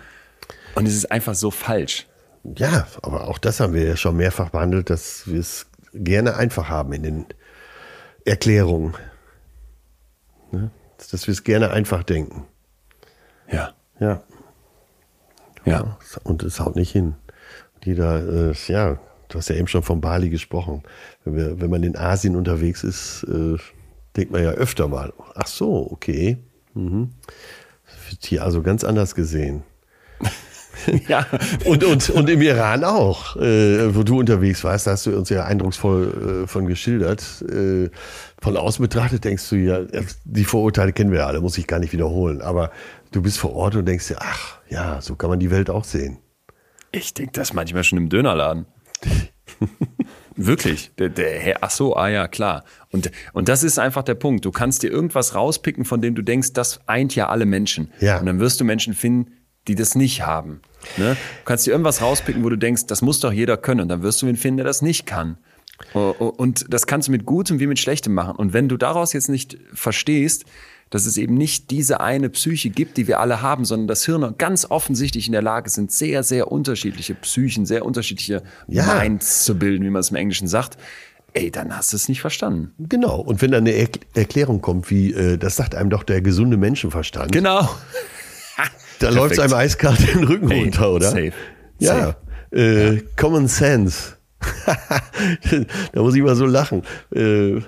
Und es ist einfach so falsch. Ja, aber auch das haben wir ja schon mehrfach behandelt, dass wir es gerne einfach haben in den Erklärungen. Ne? Dass wir es gerne einfach denken. Ja. Ja. Ja. Und es haut nicht hin. Jeder, äh, ja, du hast ja eben schon von Bali gesprochen. Wenn, wir, wenn man in Asien unterwegs ist, äh, denkt man ja öfter mal, ach so, okay. Mhm. Das wird hier also ganz anders gesehen. (laughs) ja. Und, und, und im Iran auch, äh, wo du unterwegs warst, da hast du uns ja eindrucksvoll äh, von geschildert. Äh, von außen betrachtet denkst du ja, die Vorurteile kennen wir ja alle, muss ich gar nicht wiederholen. Aber du bist vor Ort und denkst dir, ach ja, so kann man die Welt auch sehen. Ich denke das manchmal schon im Dönerladen. (laughs) Wirklich. Der, der Herr, ach so, ah ja, klar. Und, und das ist einfach der Punkt. Du kannst dir irgendwas rauspicken, von dem du denkst, das eint ja alle Menschen. Ja. Und dann wirst du Menschen finden, die das nicht haben. Ne? Du kannst dir irgendwas rauspicken, wo du denkst, das muss doch jeder können. Und dann wirst du wen finden, der das nicht kann. Und das kannst du mit Gutem wie mit Schlechtem machen. Und wenn du daraus jetzt nicht verstehst, dass es eben nicht diese eine Psyche gibt, die wir alle haben, sondern dass Hirne ganz offensichtlich in der Lage sind, sehr, sehr unterschiedliche Psychen, sehr unterschiedliche Ja. Minds zu bilden, wie man es im Englischen sagt, ey, dann hast du es nicht verstanden. Genau. Und wenn dann eine Erk- Erklärung kommt, wie, äh, das sagt einem doch der gesunde Menschenverstand. Genau. Da (laughs) läuft es einem eiskalt den Rücken Ey, runter, oder? safe. Ja. Äh, Common Sense. (laughs) da muss ich mal so lachen, äh,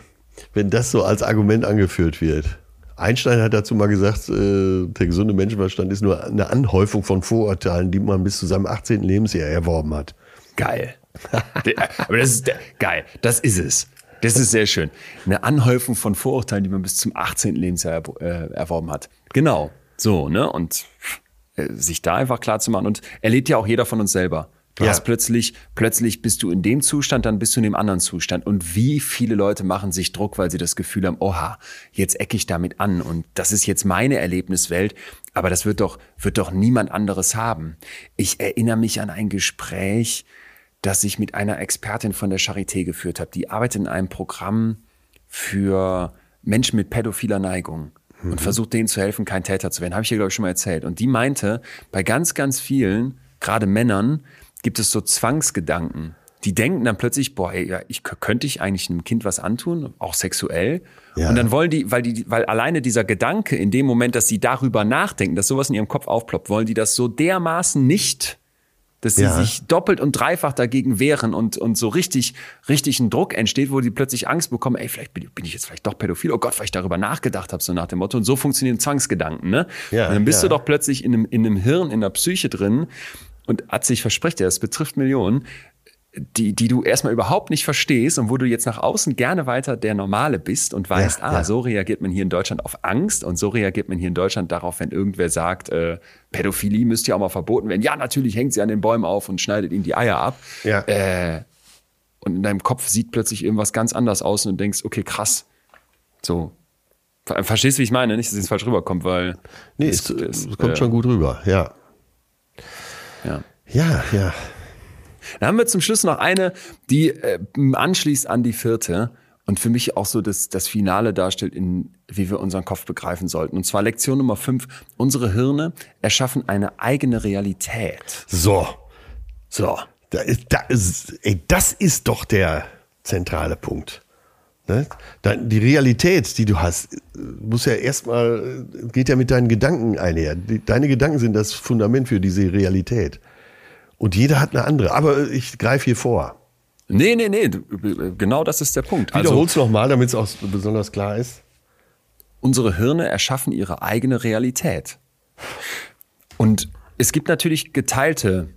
wenn das so als Argument angeführt wird. Einstein hat dazu mal gesagt, äh, der gesunde Menschenverstand ist nur eine Anhäufung von Vorurteilen, die man bis zu seinem 18. Lebensjahr erworben hat. Geil. Aber das ist geil. Das ist es. Das ist sehr schön. Eine Anhäufung von Vorurteilen, die man bis zum 18. Lebensjahr äh, erworben hat. Genau. So, ne? Und äh, sich da einfach klar zu machen. Und erlebt ja auch jeder von uns selber. Du Ja. hast plötzlich, plötzlich bist du in dem Zustand, dann bist du in dem anderen Zustand. Und wie viele Leute machen sich Druck, weil sie das Gefühl haben, oha, jetzt ecke ich damit an. Und das ist jetzt meine Erlebniswelt. Aber das wird doch, wird doch niemand anderes haben. Ich erinnere mich an ein Gespräch, das ich mit einer Expertin von der Charité geführt habe. Die arbeitet in einem Programm für Menschen mit pädophiler Neigung und versucht denen zu helfen, kein Täter zu werden. Habe ich dir, glaube ich, schon mal erzählt. Und die meinte, bei ganz, ganz vielen, gerade Männern, gibt es so Zwangsgedanken. Die denken dann plötzlich, boah, ey, ja, ich könnte ich eigentlich einem Kind was antun, auch sexuell. Ja. Und dann wollen die, weil die, weil alleine dieser Gedanke in dem Moment, dass sie darüber nachdenken, dass sowas in ihrem Kopf aufploppt, wollen die das so dermaßen nicht, dass sie Ja. sich doppelt und dreifach dagegen wehren und, und so richtig, richtig ein Druck entsteht, wo die plötzlich Angst bekommen, ey, vielleicht bin, bin ich jetzt vielleicht doch pädophil, oh Gott, weil ich darüber nachgedacht habe, so nach dem Motto. Und so funktionieren Zwangsgedanken, ne? Ja, und dann bist ja. du doch plötzlich in einem, in einem Hirn, in der Psyche drin und Atze, ich verspreche dir, das betrifft Millionen, die, die du erstmal überhaupt nicht verstehst und wo du jetzt nach außen gerne weiter der Normale bist und weißt, Ja, ah, ja. so reagiert man hier in Deutschland auf Angst und so reagiert man hier in Deutschland darauf, wenn irgendwer sagt, äh, Pädophilie müsste ja auch mal verboten werden. Ja, natürlich hängt sie an den Bäumen auf und schneidet ihnen die Eier ab. Ja. Äh, und in deinem Kopf sieht plötzlich irgendwas ganz anders aus und du denkst, okay, krass. So. Ver- Verstehst du, wie ich meine? Nicht, dass es falsch rüberkommt, weil. Nee, es- es, es- es kommt äh, schon gut rüber, ja. Ja. Ja, ja. Dann haben wir zum Schluss noch eine, die äh, anschließt an die vierte und für mich auch so das, das Finale darstellt, in, wie wir unseren Kopf begreifen sollten. Und zwar Lektion Nummer fünf. Unsere Hirne erschaffen eine eigene Realität. So. So. Da ist, da ist, ey, das ist doch der zentrale Punkt. Ne? Die Realität, die du hast, muss ja erstmal, geht ja mit deinen Gedanken einher. Deine Gedanken sind das Fundament für diese Realität. Und jeder hat eine andere. Aber ich greife hier vor. Nee, nee, nee. Genau das ist der Punkt. Wiederhol's noch nochmal, damit es auch besonders klar ist. unsere Hirne erschaffen ihre eigene Realität. Und es gibt natürlich geteilte,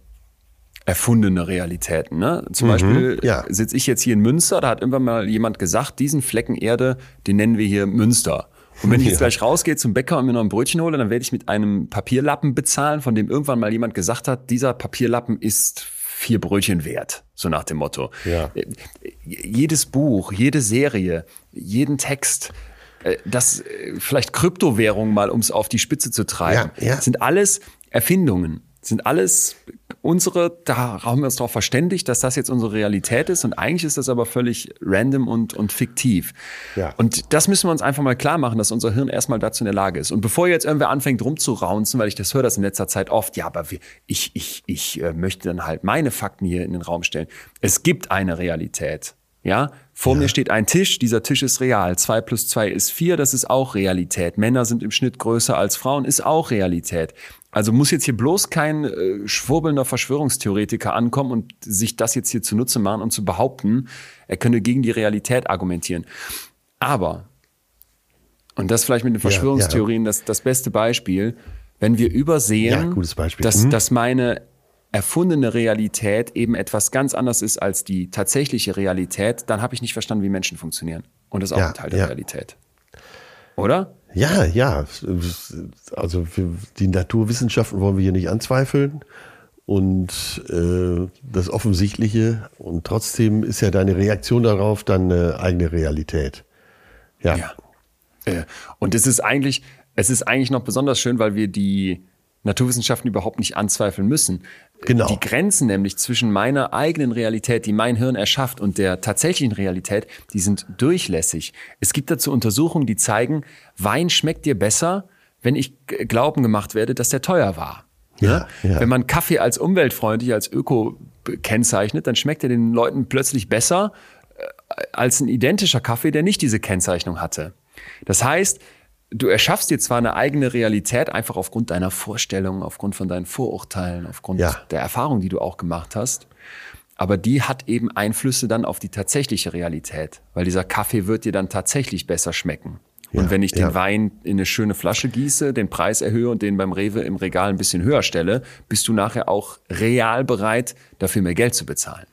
erfundene Realitäten. Ne? Zum Mhm, Beispiel ja. sitze ich jetzt hier in Münster, da hat irgendwann mal jemand gesagt, diesen Flecken Erde, den nennen wir hier Münster. Und wenn ich jetzt gleich rausgehe zum Bäcker und mir noch ein Brötchen hole, dann werde ich mit einem Papierlappen bezahlen, von dem irgendwann mal jemand gesagt hat, dieser Papierlappen ist vier Brötchen wert. So nach dem Motto. Ja. Äh, Jedes Buch, jede Serie, jeden Text, äh, das äh, vielleicht Kryptowährung mal, um es auf die Spitze zu treiben, Ja, ja. sind alles Erfindungen, sind alles unsere, da haben wir uns darauf verständigt, dass das jetzt unsere Realität ist und eigentlich ist das aber völlig random und, und fiktiv. Ja. Und das müssen wir uns einfach mal klar machen, dass unser Hirn erstmal dazu in der Lage ist. Und bevor jetzt irgendwer anfängt rumzuraunzen, weil ich das höre das in letzter Zeit oft, ja, aber wir, ich, ich, ich äh, möchte dann halt meine Fakten hier in den Raum stellen. Es gibt eine Realität. Ja, vor mir steht ein Tisch, dieser Tisch ist real. Zwei plus zwei ist vier, das ist auch Realität. Männer sind im Schnitt größer als Frauen, ist auch Realität. Also muss jetzt hier bloß kein äh, schwurbelnder Verschwörungstheoretiker ankommen und sich das jetzt hier zunutze machen und zu behaupten, er könne gegen die Realität argumentieren. Aber, und das vielleicht mit den Ja, Verschwörungstheorien Das, das beste Beispiel, wenn wir übersehen, Ja. Dass, Mhm. dass meine erfundene Realität eben etwas ganz anderes ist als die tatsächliche Realität, dann habe ich nicht verstanden, wie Menschen funktionieren. Und das ist auch Ja, ein Teil der ja. Realität. Oder? Ja, ja. Also die Naturwissenschaften wollen wir hier nicht anzweifeln. Und äh, das Offensichtliche. Und trotzdem ist ja deine Reaktion darauf dann eine eigene Realität. Ja. Ja. Äh, Und es ist eigentlich, es ist eigentlich noch besonders schön, weil wir die Naturwissenschaften überhaupt nicht anzweifeln müssen. Genau. Die Grenzen nämlich zwischen meiner eigenen Realität, die mein Hirn erschafft, und der tatsächlichen Realität, die sind durchlässig. Es gibt dazu Untersuchungen, die zeigen, Wein schmeckt dir besser, wenn ich glauben gemacht werde, dass der teuer war. Ja, ja. Wenn man Kaffee als umweltfreundlich, als öko kennzeichnet, dann schmeckt er den Leuten plötzlich besser äh, als ein identischer Kaffee, der nicht diese Kennzeichnung hatte. Das heißt, du erschaffst dir zwar eine eigene Realität, einfach aufgrund deiner Vorstellungen, aufgrund von deinen Vorurteilen, aufgrund Ja. der Erfahrung, die du auch gemacht hast, aber die hat eben Einflüsse dann auf die tatsächliche Realität, weil dieser Kaffee wird dir dann tatsächlich besser schmecken. Ja, Und wenn ich den ja. Wein in eine schöne Flasche gieße, den Preis erhöhe und den beim Rewe im Regal ein bisschen höher stelle, bist du nachher auch real bereit, dafür mehr Geld zu bezahlen.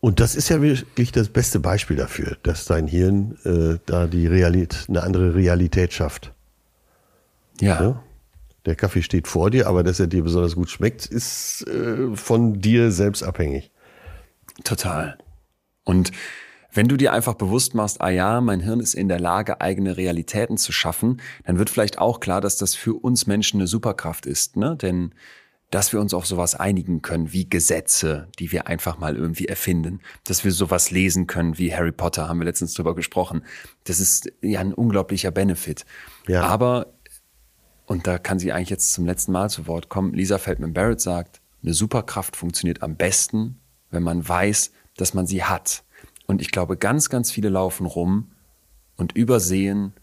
Und das ist ja wirklich das beste Beispiel dafür, dass dein Hirn äh, da die Realität, eine andere Realität schafft. Ja. Ja? Der Kaffee steht vor dir, aber dass er dir besonders gut schmeckt, ist äh, von dir selbst abhängig. Total. Und wenn du dir einfach bewusst machst, ah ja, mein Hirn ist in der Lage, eigene Realitäten zu schaffen, dann wird vielleicht auch klar, dass das für uns Menschen eine Superkraft ist, ne? Denn dass wir uns auf sowas einigen können, wie Gesetze, die wir einfach mal irgendwie erfinden, dass wir sowas lesen können wie Harry Potter, haben wir letztens drüber gesprochen. Das ist ja ein unglaublicher Benefit. Ja. Aber, und da kann sie eigentlich jetzt zum letzten Mal zu Wort kommen, Lisa Feldman Barrett sagt, eine Superkraft funktioniert am besten, wenn man weiß, dass man sie hat. Und ich glaube, ganz, ganz viele laufen rum und übersehen,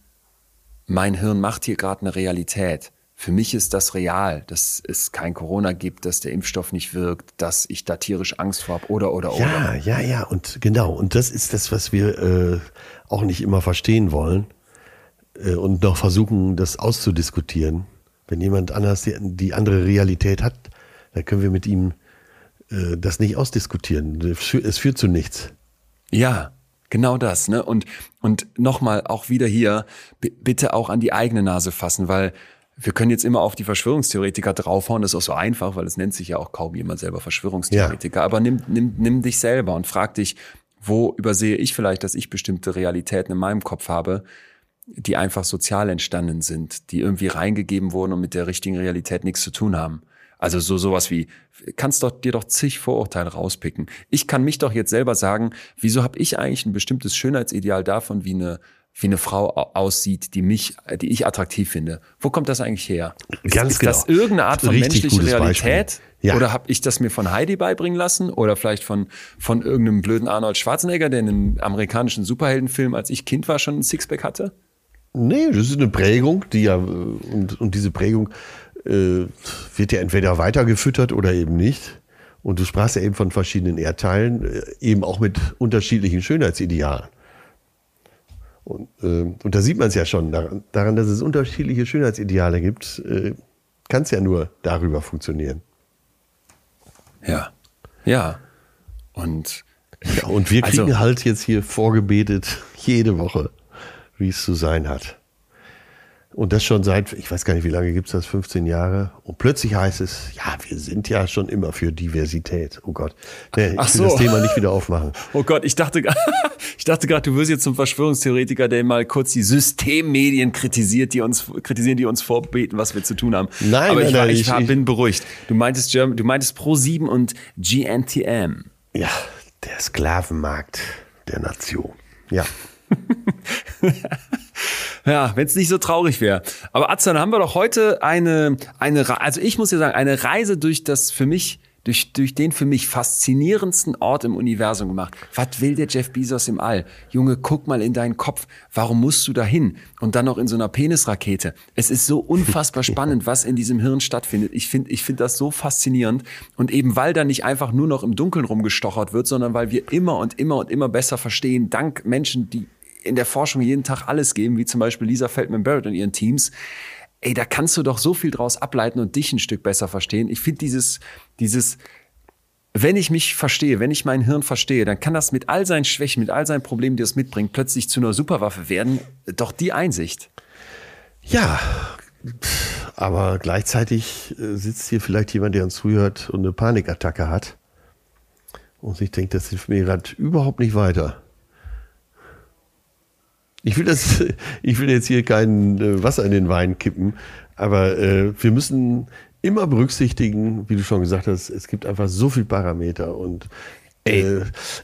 mein Hirn macht hier gerade eine Realität. Für mich ist das real, dass es kein Corona gibt, dass der Impfstoff nicht wirkt, dass ich da tierisch Angst vor habe oder oder Ja, oder. ja, ja. Und genau. Und das ist das, was wir äh, auch nicht immer verstehen wollen und noch versuchen, das auszudiskutieren. Wenn jemand anders die, die andere Realität hat, dann können wir mit ihm äh, das nicht ausdiskutieren. Es führt, zu nichts. Ja, genau das. Ne? Und, und nochmal auch wieder hier, bitte auch an die eigene Nase fassen, weil wir können jetzt immer auf die Verschwörungstheoretiker draufhauen, das ist auch so einfach, weil es nennt sich ja auch kaum jemand selber Verschwörungstheoretiker. Aber nimm, nimm, nimm dich selber und frag dich, wo übersehe ich vielleicht, dass ich bestimmte Realitäten in meinem Kopf habe, die einfach sozial entstanden sind, die irgendwie reingegeben wurden und mit der richtigen Realität nichts zu tun haben. Also so sowas wie, kannst doch dir doch zig Vorurteile rauspicken. Ich kann mich doch jetzt selber sagen, wieso habe ich eigentlich ein bestimmtes Schönheitsideal davon, wie eine wie eine Frau au- aussieht, die mich, die ich attraktiv finde. Wo kommt das eigentlich her? Ganz ist, ist das genau. irgendeine Art von Richtig menschlicher Realität? Ja. Oder habe ich das mir von Heidi beibringen lassen? Oder vielleicht von, von irgendeinem blöden Arnold Schwarzenegger, der in einem amerikanischen Superheldenfilm, als ich Kind war, schon ein Sixpack hatte? Nee, das ist eine Prägung, die ja, äh, und, und diese Prägung äh, wird ja entweder weitergefüttert oder eben nicht. Und du sprachst ja eben von verschiedenen Erdteilen, äh, eben auch mit unterschiedlichen Schönheitsidealen. Und, äh, und da sieht man es ja schon, daran, daran, dass es unterschiedliche Schönheitsideale gibt, äh, kann es ja nur darüber funktionieren. Ja. Ja. Und, Ja, und wir kriegen Also- halt jetzt hier vorgebetet, jede Woche, wie es zu sein hat. Und das schon seit, ich weiß gar nicht, wie lange gibt's das, 15 Jahre. Und plötzlich heißt es, ja, wir sind ja schon immer für Diversität. Oh Gott. Nee, ich Ach will so. das Thema nicht wieder aufmachen. (laughs) oh Gott, ich dachte, (laughs) ich dachte gerade, du wirst jetzt zum Verschwörungstheoretiker, der mal kurz die Systemmedien kritisiert, die uns, kritisieren, die uns vorbeten, was wir zu tun haben. Nein, Aber nein, ich, war, ich- war, ich- bin beruhigt. Du meintest German, du meintest Pro7 und GNTM. Ja, der Sklavenmarkt der Nation. Ja. (laughs) Ja, wenn es nicht so traurig wäre. Aber Atze, dann haben wir doch heute eine, eine, also ich muss ja sagen, eine Reise durch das für mich, durch, durch den für mich faszinierendsten Ort im Universum gemacht. Was will der Jeff Bezos im All? Junge, guck mal in deinen Kopf. Warum musst du dahin? Und dann noch in so einer Penisrakete. Es ist so unfassbar (laughs) spannend, was in diesem Hirn stattfindet. Ich finde, ich finde das so faszinierend. Und eben weil da nicht einfach nur noch im Dunkeln rumgestochert wird, sondern weil wir immer und immer und immer besser verstehen, dank Menschen, die in der Forschung jeden Tag alles geben, wie zum Beispiel Lisa Feldman-Barrett und ihren Teams. Ey, da kannst du doch so viel draus ableiten und dich ein Stück besser verstehen. Ich finde dieses, dieses, wenn ich mich verstehe, wenn ich mein Hirn verstehe, dann kann das mit all seinen Schwächen, mit all seinen Problemen, die es mitbringt, plötzlich zu einer Superwaffe werden. Doch die Einsicht. Ja, aber gleichzeitig äh, sitzt hier vielleicht jemand, der uns zuhört und eine Panikattacke hat und sich denkt, das hilft mir gerade überhaupt nicht weiter. Ich will, das, (laughs) ich will jetzt hier kein äh, Wasser in den Wein kippen, aber äh, wir müssen immer berücksichtigen, wie du schon gesagt hast, es gibt einfach so viel Parameter und äh,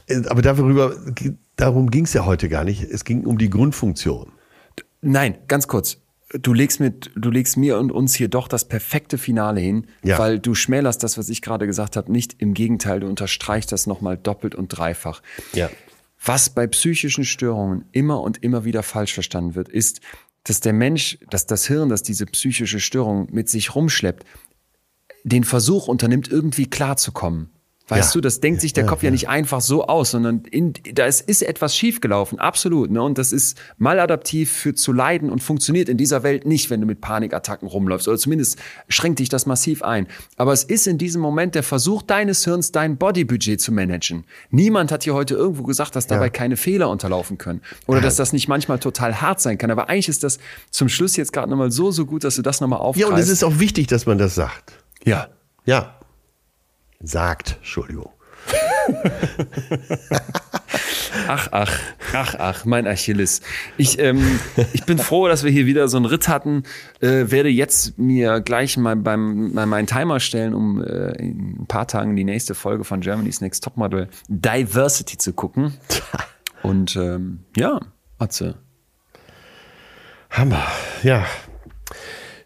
äh, aber darüber, darum ging es ja heute gar nicht. Es ging um die Grundfunktion. Nein, ganz kurz. Du legst, mit, du legst mir und uns hier doch das perfekte Finale hin, Ja. weil du schmälerst das, was ich gerade gesagt habe, nicht. Im Gegenteil, du unterstreichst das nochmal doppelt und dreifach. Ja. Was bei psychischen Störungen immer und immer wieder falsch verstanden wird, ist, dass der Mensch, dass das Hirn, das diese psychische Störung mit sich rumschleppt, den Versuch unternimmt, irgendwie klarzukommen. Weißt Ja. du, das denkt sich der Ja, Kopf ja, ja. nicht einfach so aus, sondern in, da ist, ist etwas schiefgelaufen, absolut. Ne? Und das ist maladaptiv für zu leiden und funktioniert in dieser Welt nicht, wenn du mit Panikattacken rumläufst. Oder zumindest schränkt dich das massiv ein. Aber es ist in diesem Moment der Versuch deines Hirns, dein Bodybudget zu managen. Niemand hat hier heute irgendwo gesagt, dass dabei Ja. keine Fehler unterlaufen können. Oder dass das nicht manchmal total hart sein kann. Aber eigentlich ist das zum Schluss jetzt gerade nochmal so, so gut, dass du das nochmal Ja, aufgreifst. und es ist auch wichtig, dass man das sagt. ja. Ja. Sagt, Entschuldigung. Ach, ach, ach, ach, mein Achilles. Ich, ähm, ich bin froh, dass wir hier wieder so einen Ritt hatten. Äh, werde jetzt mir gleich mal beim, mal meinen Timer stellen, um äh, in ein paar Tagen die nächste Folge von Germany's Next Topmodel Diversity zu gucken. Und ähm, ja, Atze. Hammer. Ja.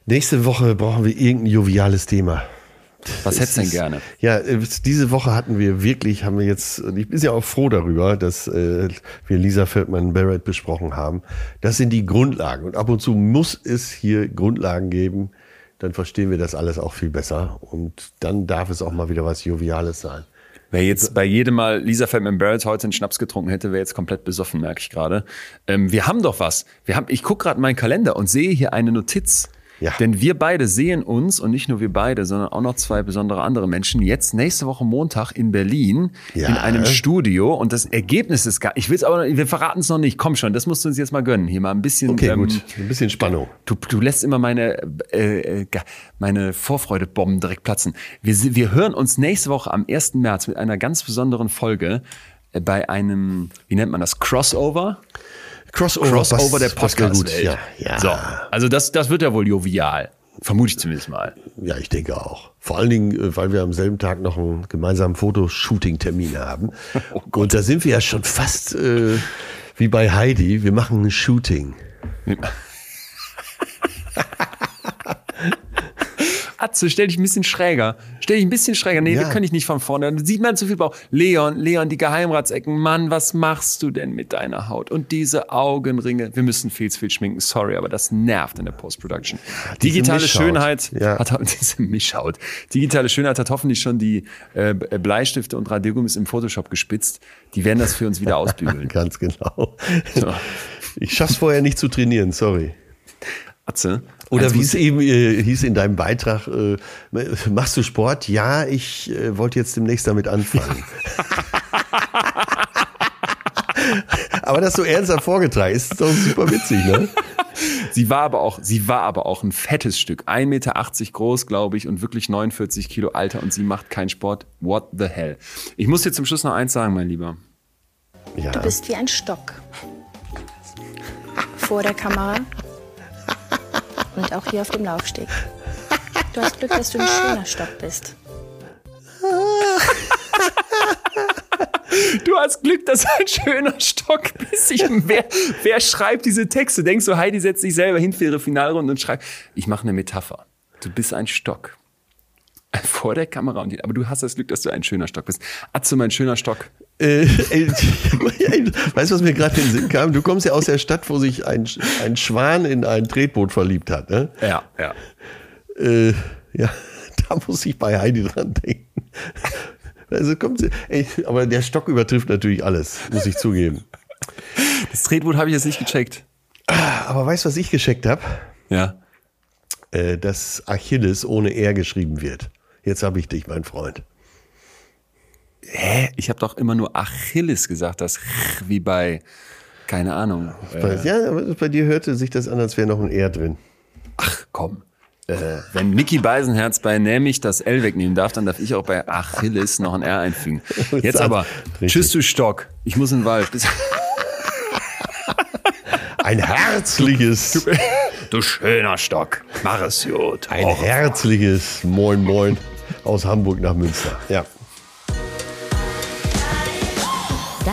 Nächste Woche brauchen wir irgendein joviales Thema. Was hättest du denn gerne? Ja, äh, diese Woche hatten wir wirklich, haben wir jetzt, und ich bin ja auch froh darüber, dass äh, wir Lisa Feldmann-Barrett besprochen haben. Das sind die Grundlagen. Und ab und zu muss es hier Grundlagen geben. Dann verstehen wir das alles auch viel besser. Und dann darf es auch mal wieder was Joviales sein. Wer jetzt bei jedem Mal Lisa Feldman Barrett heute einen Schnaps getrunken hätte, wäre jetzt komplett besoffen, merke ich gerade. Ähm, wir haben doch was. Wir haben, ich gucke gerade meinen Kalender und sehe hier eine Notiz. Ja. Denn wir beide sehen uns und nicht nur wir beide, sondern auch noch zwei besondere andere Menschen jetzt nächste Woche Montag in Berlin Ja. in einem Studio und das Ergebnis ist gar, ich will es aber, noch- wir verraten es noch nicht. Komm schon, das musst du uns jetzt mal gönnen. Hier mal ein bisschen. Okay, ähm, gut. Ein bisschen Spannung. Du, du lässt immer meine, äh, äh, meine Vorfreudebomben direkt platzen. Wir, wir hören uns nächste Woche am 1. März mit einer ganz besonderen Folge äh, bei einem, wie nennt man das, Crossover? Crossover, Crossover der Podcast-Welt. Ja, ja. So, also das, das wird ja wohl jovial. Vermute ich zumindest mal. Ja, ich denke auch. Vor allen Dingen, äh, weil wir am selben Tag noch einen gemeinsamen Fotoshooting-Termin haben. (laughs) Und da sind wir ja schon fast äh, wie bei Heidi. Wir machen ein Shooting. (laughs) Atze, stell dich ein bisschen schräger. Stell dich ein bisschen schräger. Nee, Ja. wir können dich nicht von vorne. Da sieht man zu viel Bauch. Leon, Leon, die Geheimratsecken. Mann, was machst du denn mit deiner Haut? Und diese Augenringe. Wir müssen viel zu viel schminken. Sorry, aber das nervt in der Post-Production. Digitale Mischhaut. Schönheit Ja. (laughs) hat diese Mischhaut. Digitale Schönheit hat hoffentlich schon die äh, Bleistifte und Radiergummis im Photoshop gespitzt. Die werden das für uns wieder (laughs) ausbügeln. Ganz genau. So. Ich schaff's vorher nicht zu trainieren, sorry. Atze. Oder eins wie es eben äh, hieß in deinem Beitrag, äh, machst du Sport? Ja, ich äh, wollte jetzt demnächst damit anfangen. (laughs) Aber das so ernsthaft vorgetragen ist doch super witzig, ne? Sie war aber auch, sie war aber auch ein fettes Stück. 1,80 Meter groß, glaube ich, und wirklich 49 Kilo Alter und sie macht keinen Sport. What the hell? Ich muss dir zum Schluss noch eins sagen, mein Lieber. Ja. Du bist wie ein Stock. Vor der Kamera und auch hier auf dem Laufsteg. Du hast Glück, dass du ein schöner Stock bist. Du hast Glück, dass du ein schöner Stock bist. Ich, wer, wer schreibt diese Texte? Denkst du, Heidi setzt sich selber hin für ihre Finalrunde und schreibt, ich mache eine Metapher. Du bist ein Stock. Vor der Kamera. Und die, aber du hast das Glück, dass du ein schöner Stock bist. Atze, mein schöner Stock. Äh, ey, (laughs) weißt du, was mir gerade in den Sinn kam? Du kommst ja aus der Stadt, wo sich ein, ein Schwan in ein Tretboot verliebt hat. Ne? Ja, ja. Äh, ja, (laughs) da muss ich bei Heidi dran denken. Also kommt sie, ey, aber der Stock übertrifft natürlich alles, muss ich zugeben. Das Tretboot habe ich jetzt nicht gecheckt. Aber weißt du, was ich gescheckt habe? Ja. Äh, dass Achilles ohne R geschrieben wird. Jetzt habe ich dich, mein Freund. Hä? Ich habe doch immer nur Achilles gesagt, das wie bei, keine Ahnung. Bei, Äh, ja, aber bei dir hörte sich das an, als wäre noch ein R drin. ach komm. Äh, wenn Mickey Beisenherz bei nämlich das L wegnehmen darf, dann darf ich auch bei Achilles noch ein R einfügen. (laughs) Jetzt aber, Richtig. tschüss du Stock. Ich muss in den Wald. Bis (laughs) Ein herzliches, du schöner Stock. Mach es gut. ein herzliches Moin Moin aus Hamburg nach Münster. Ja.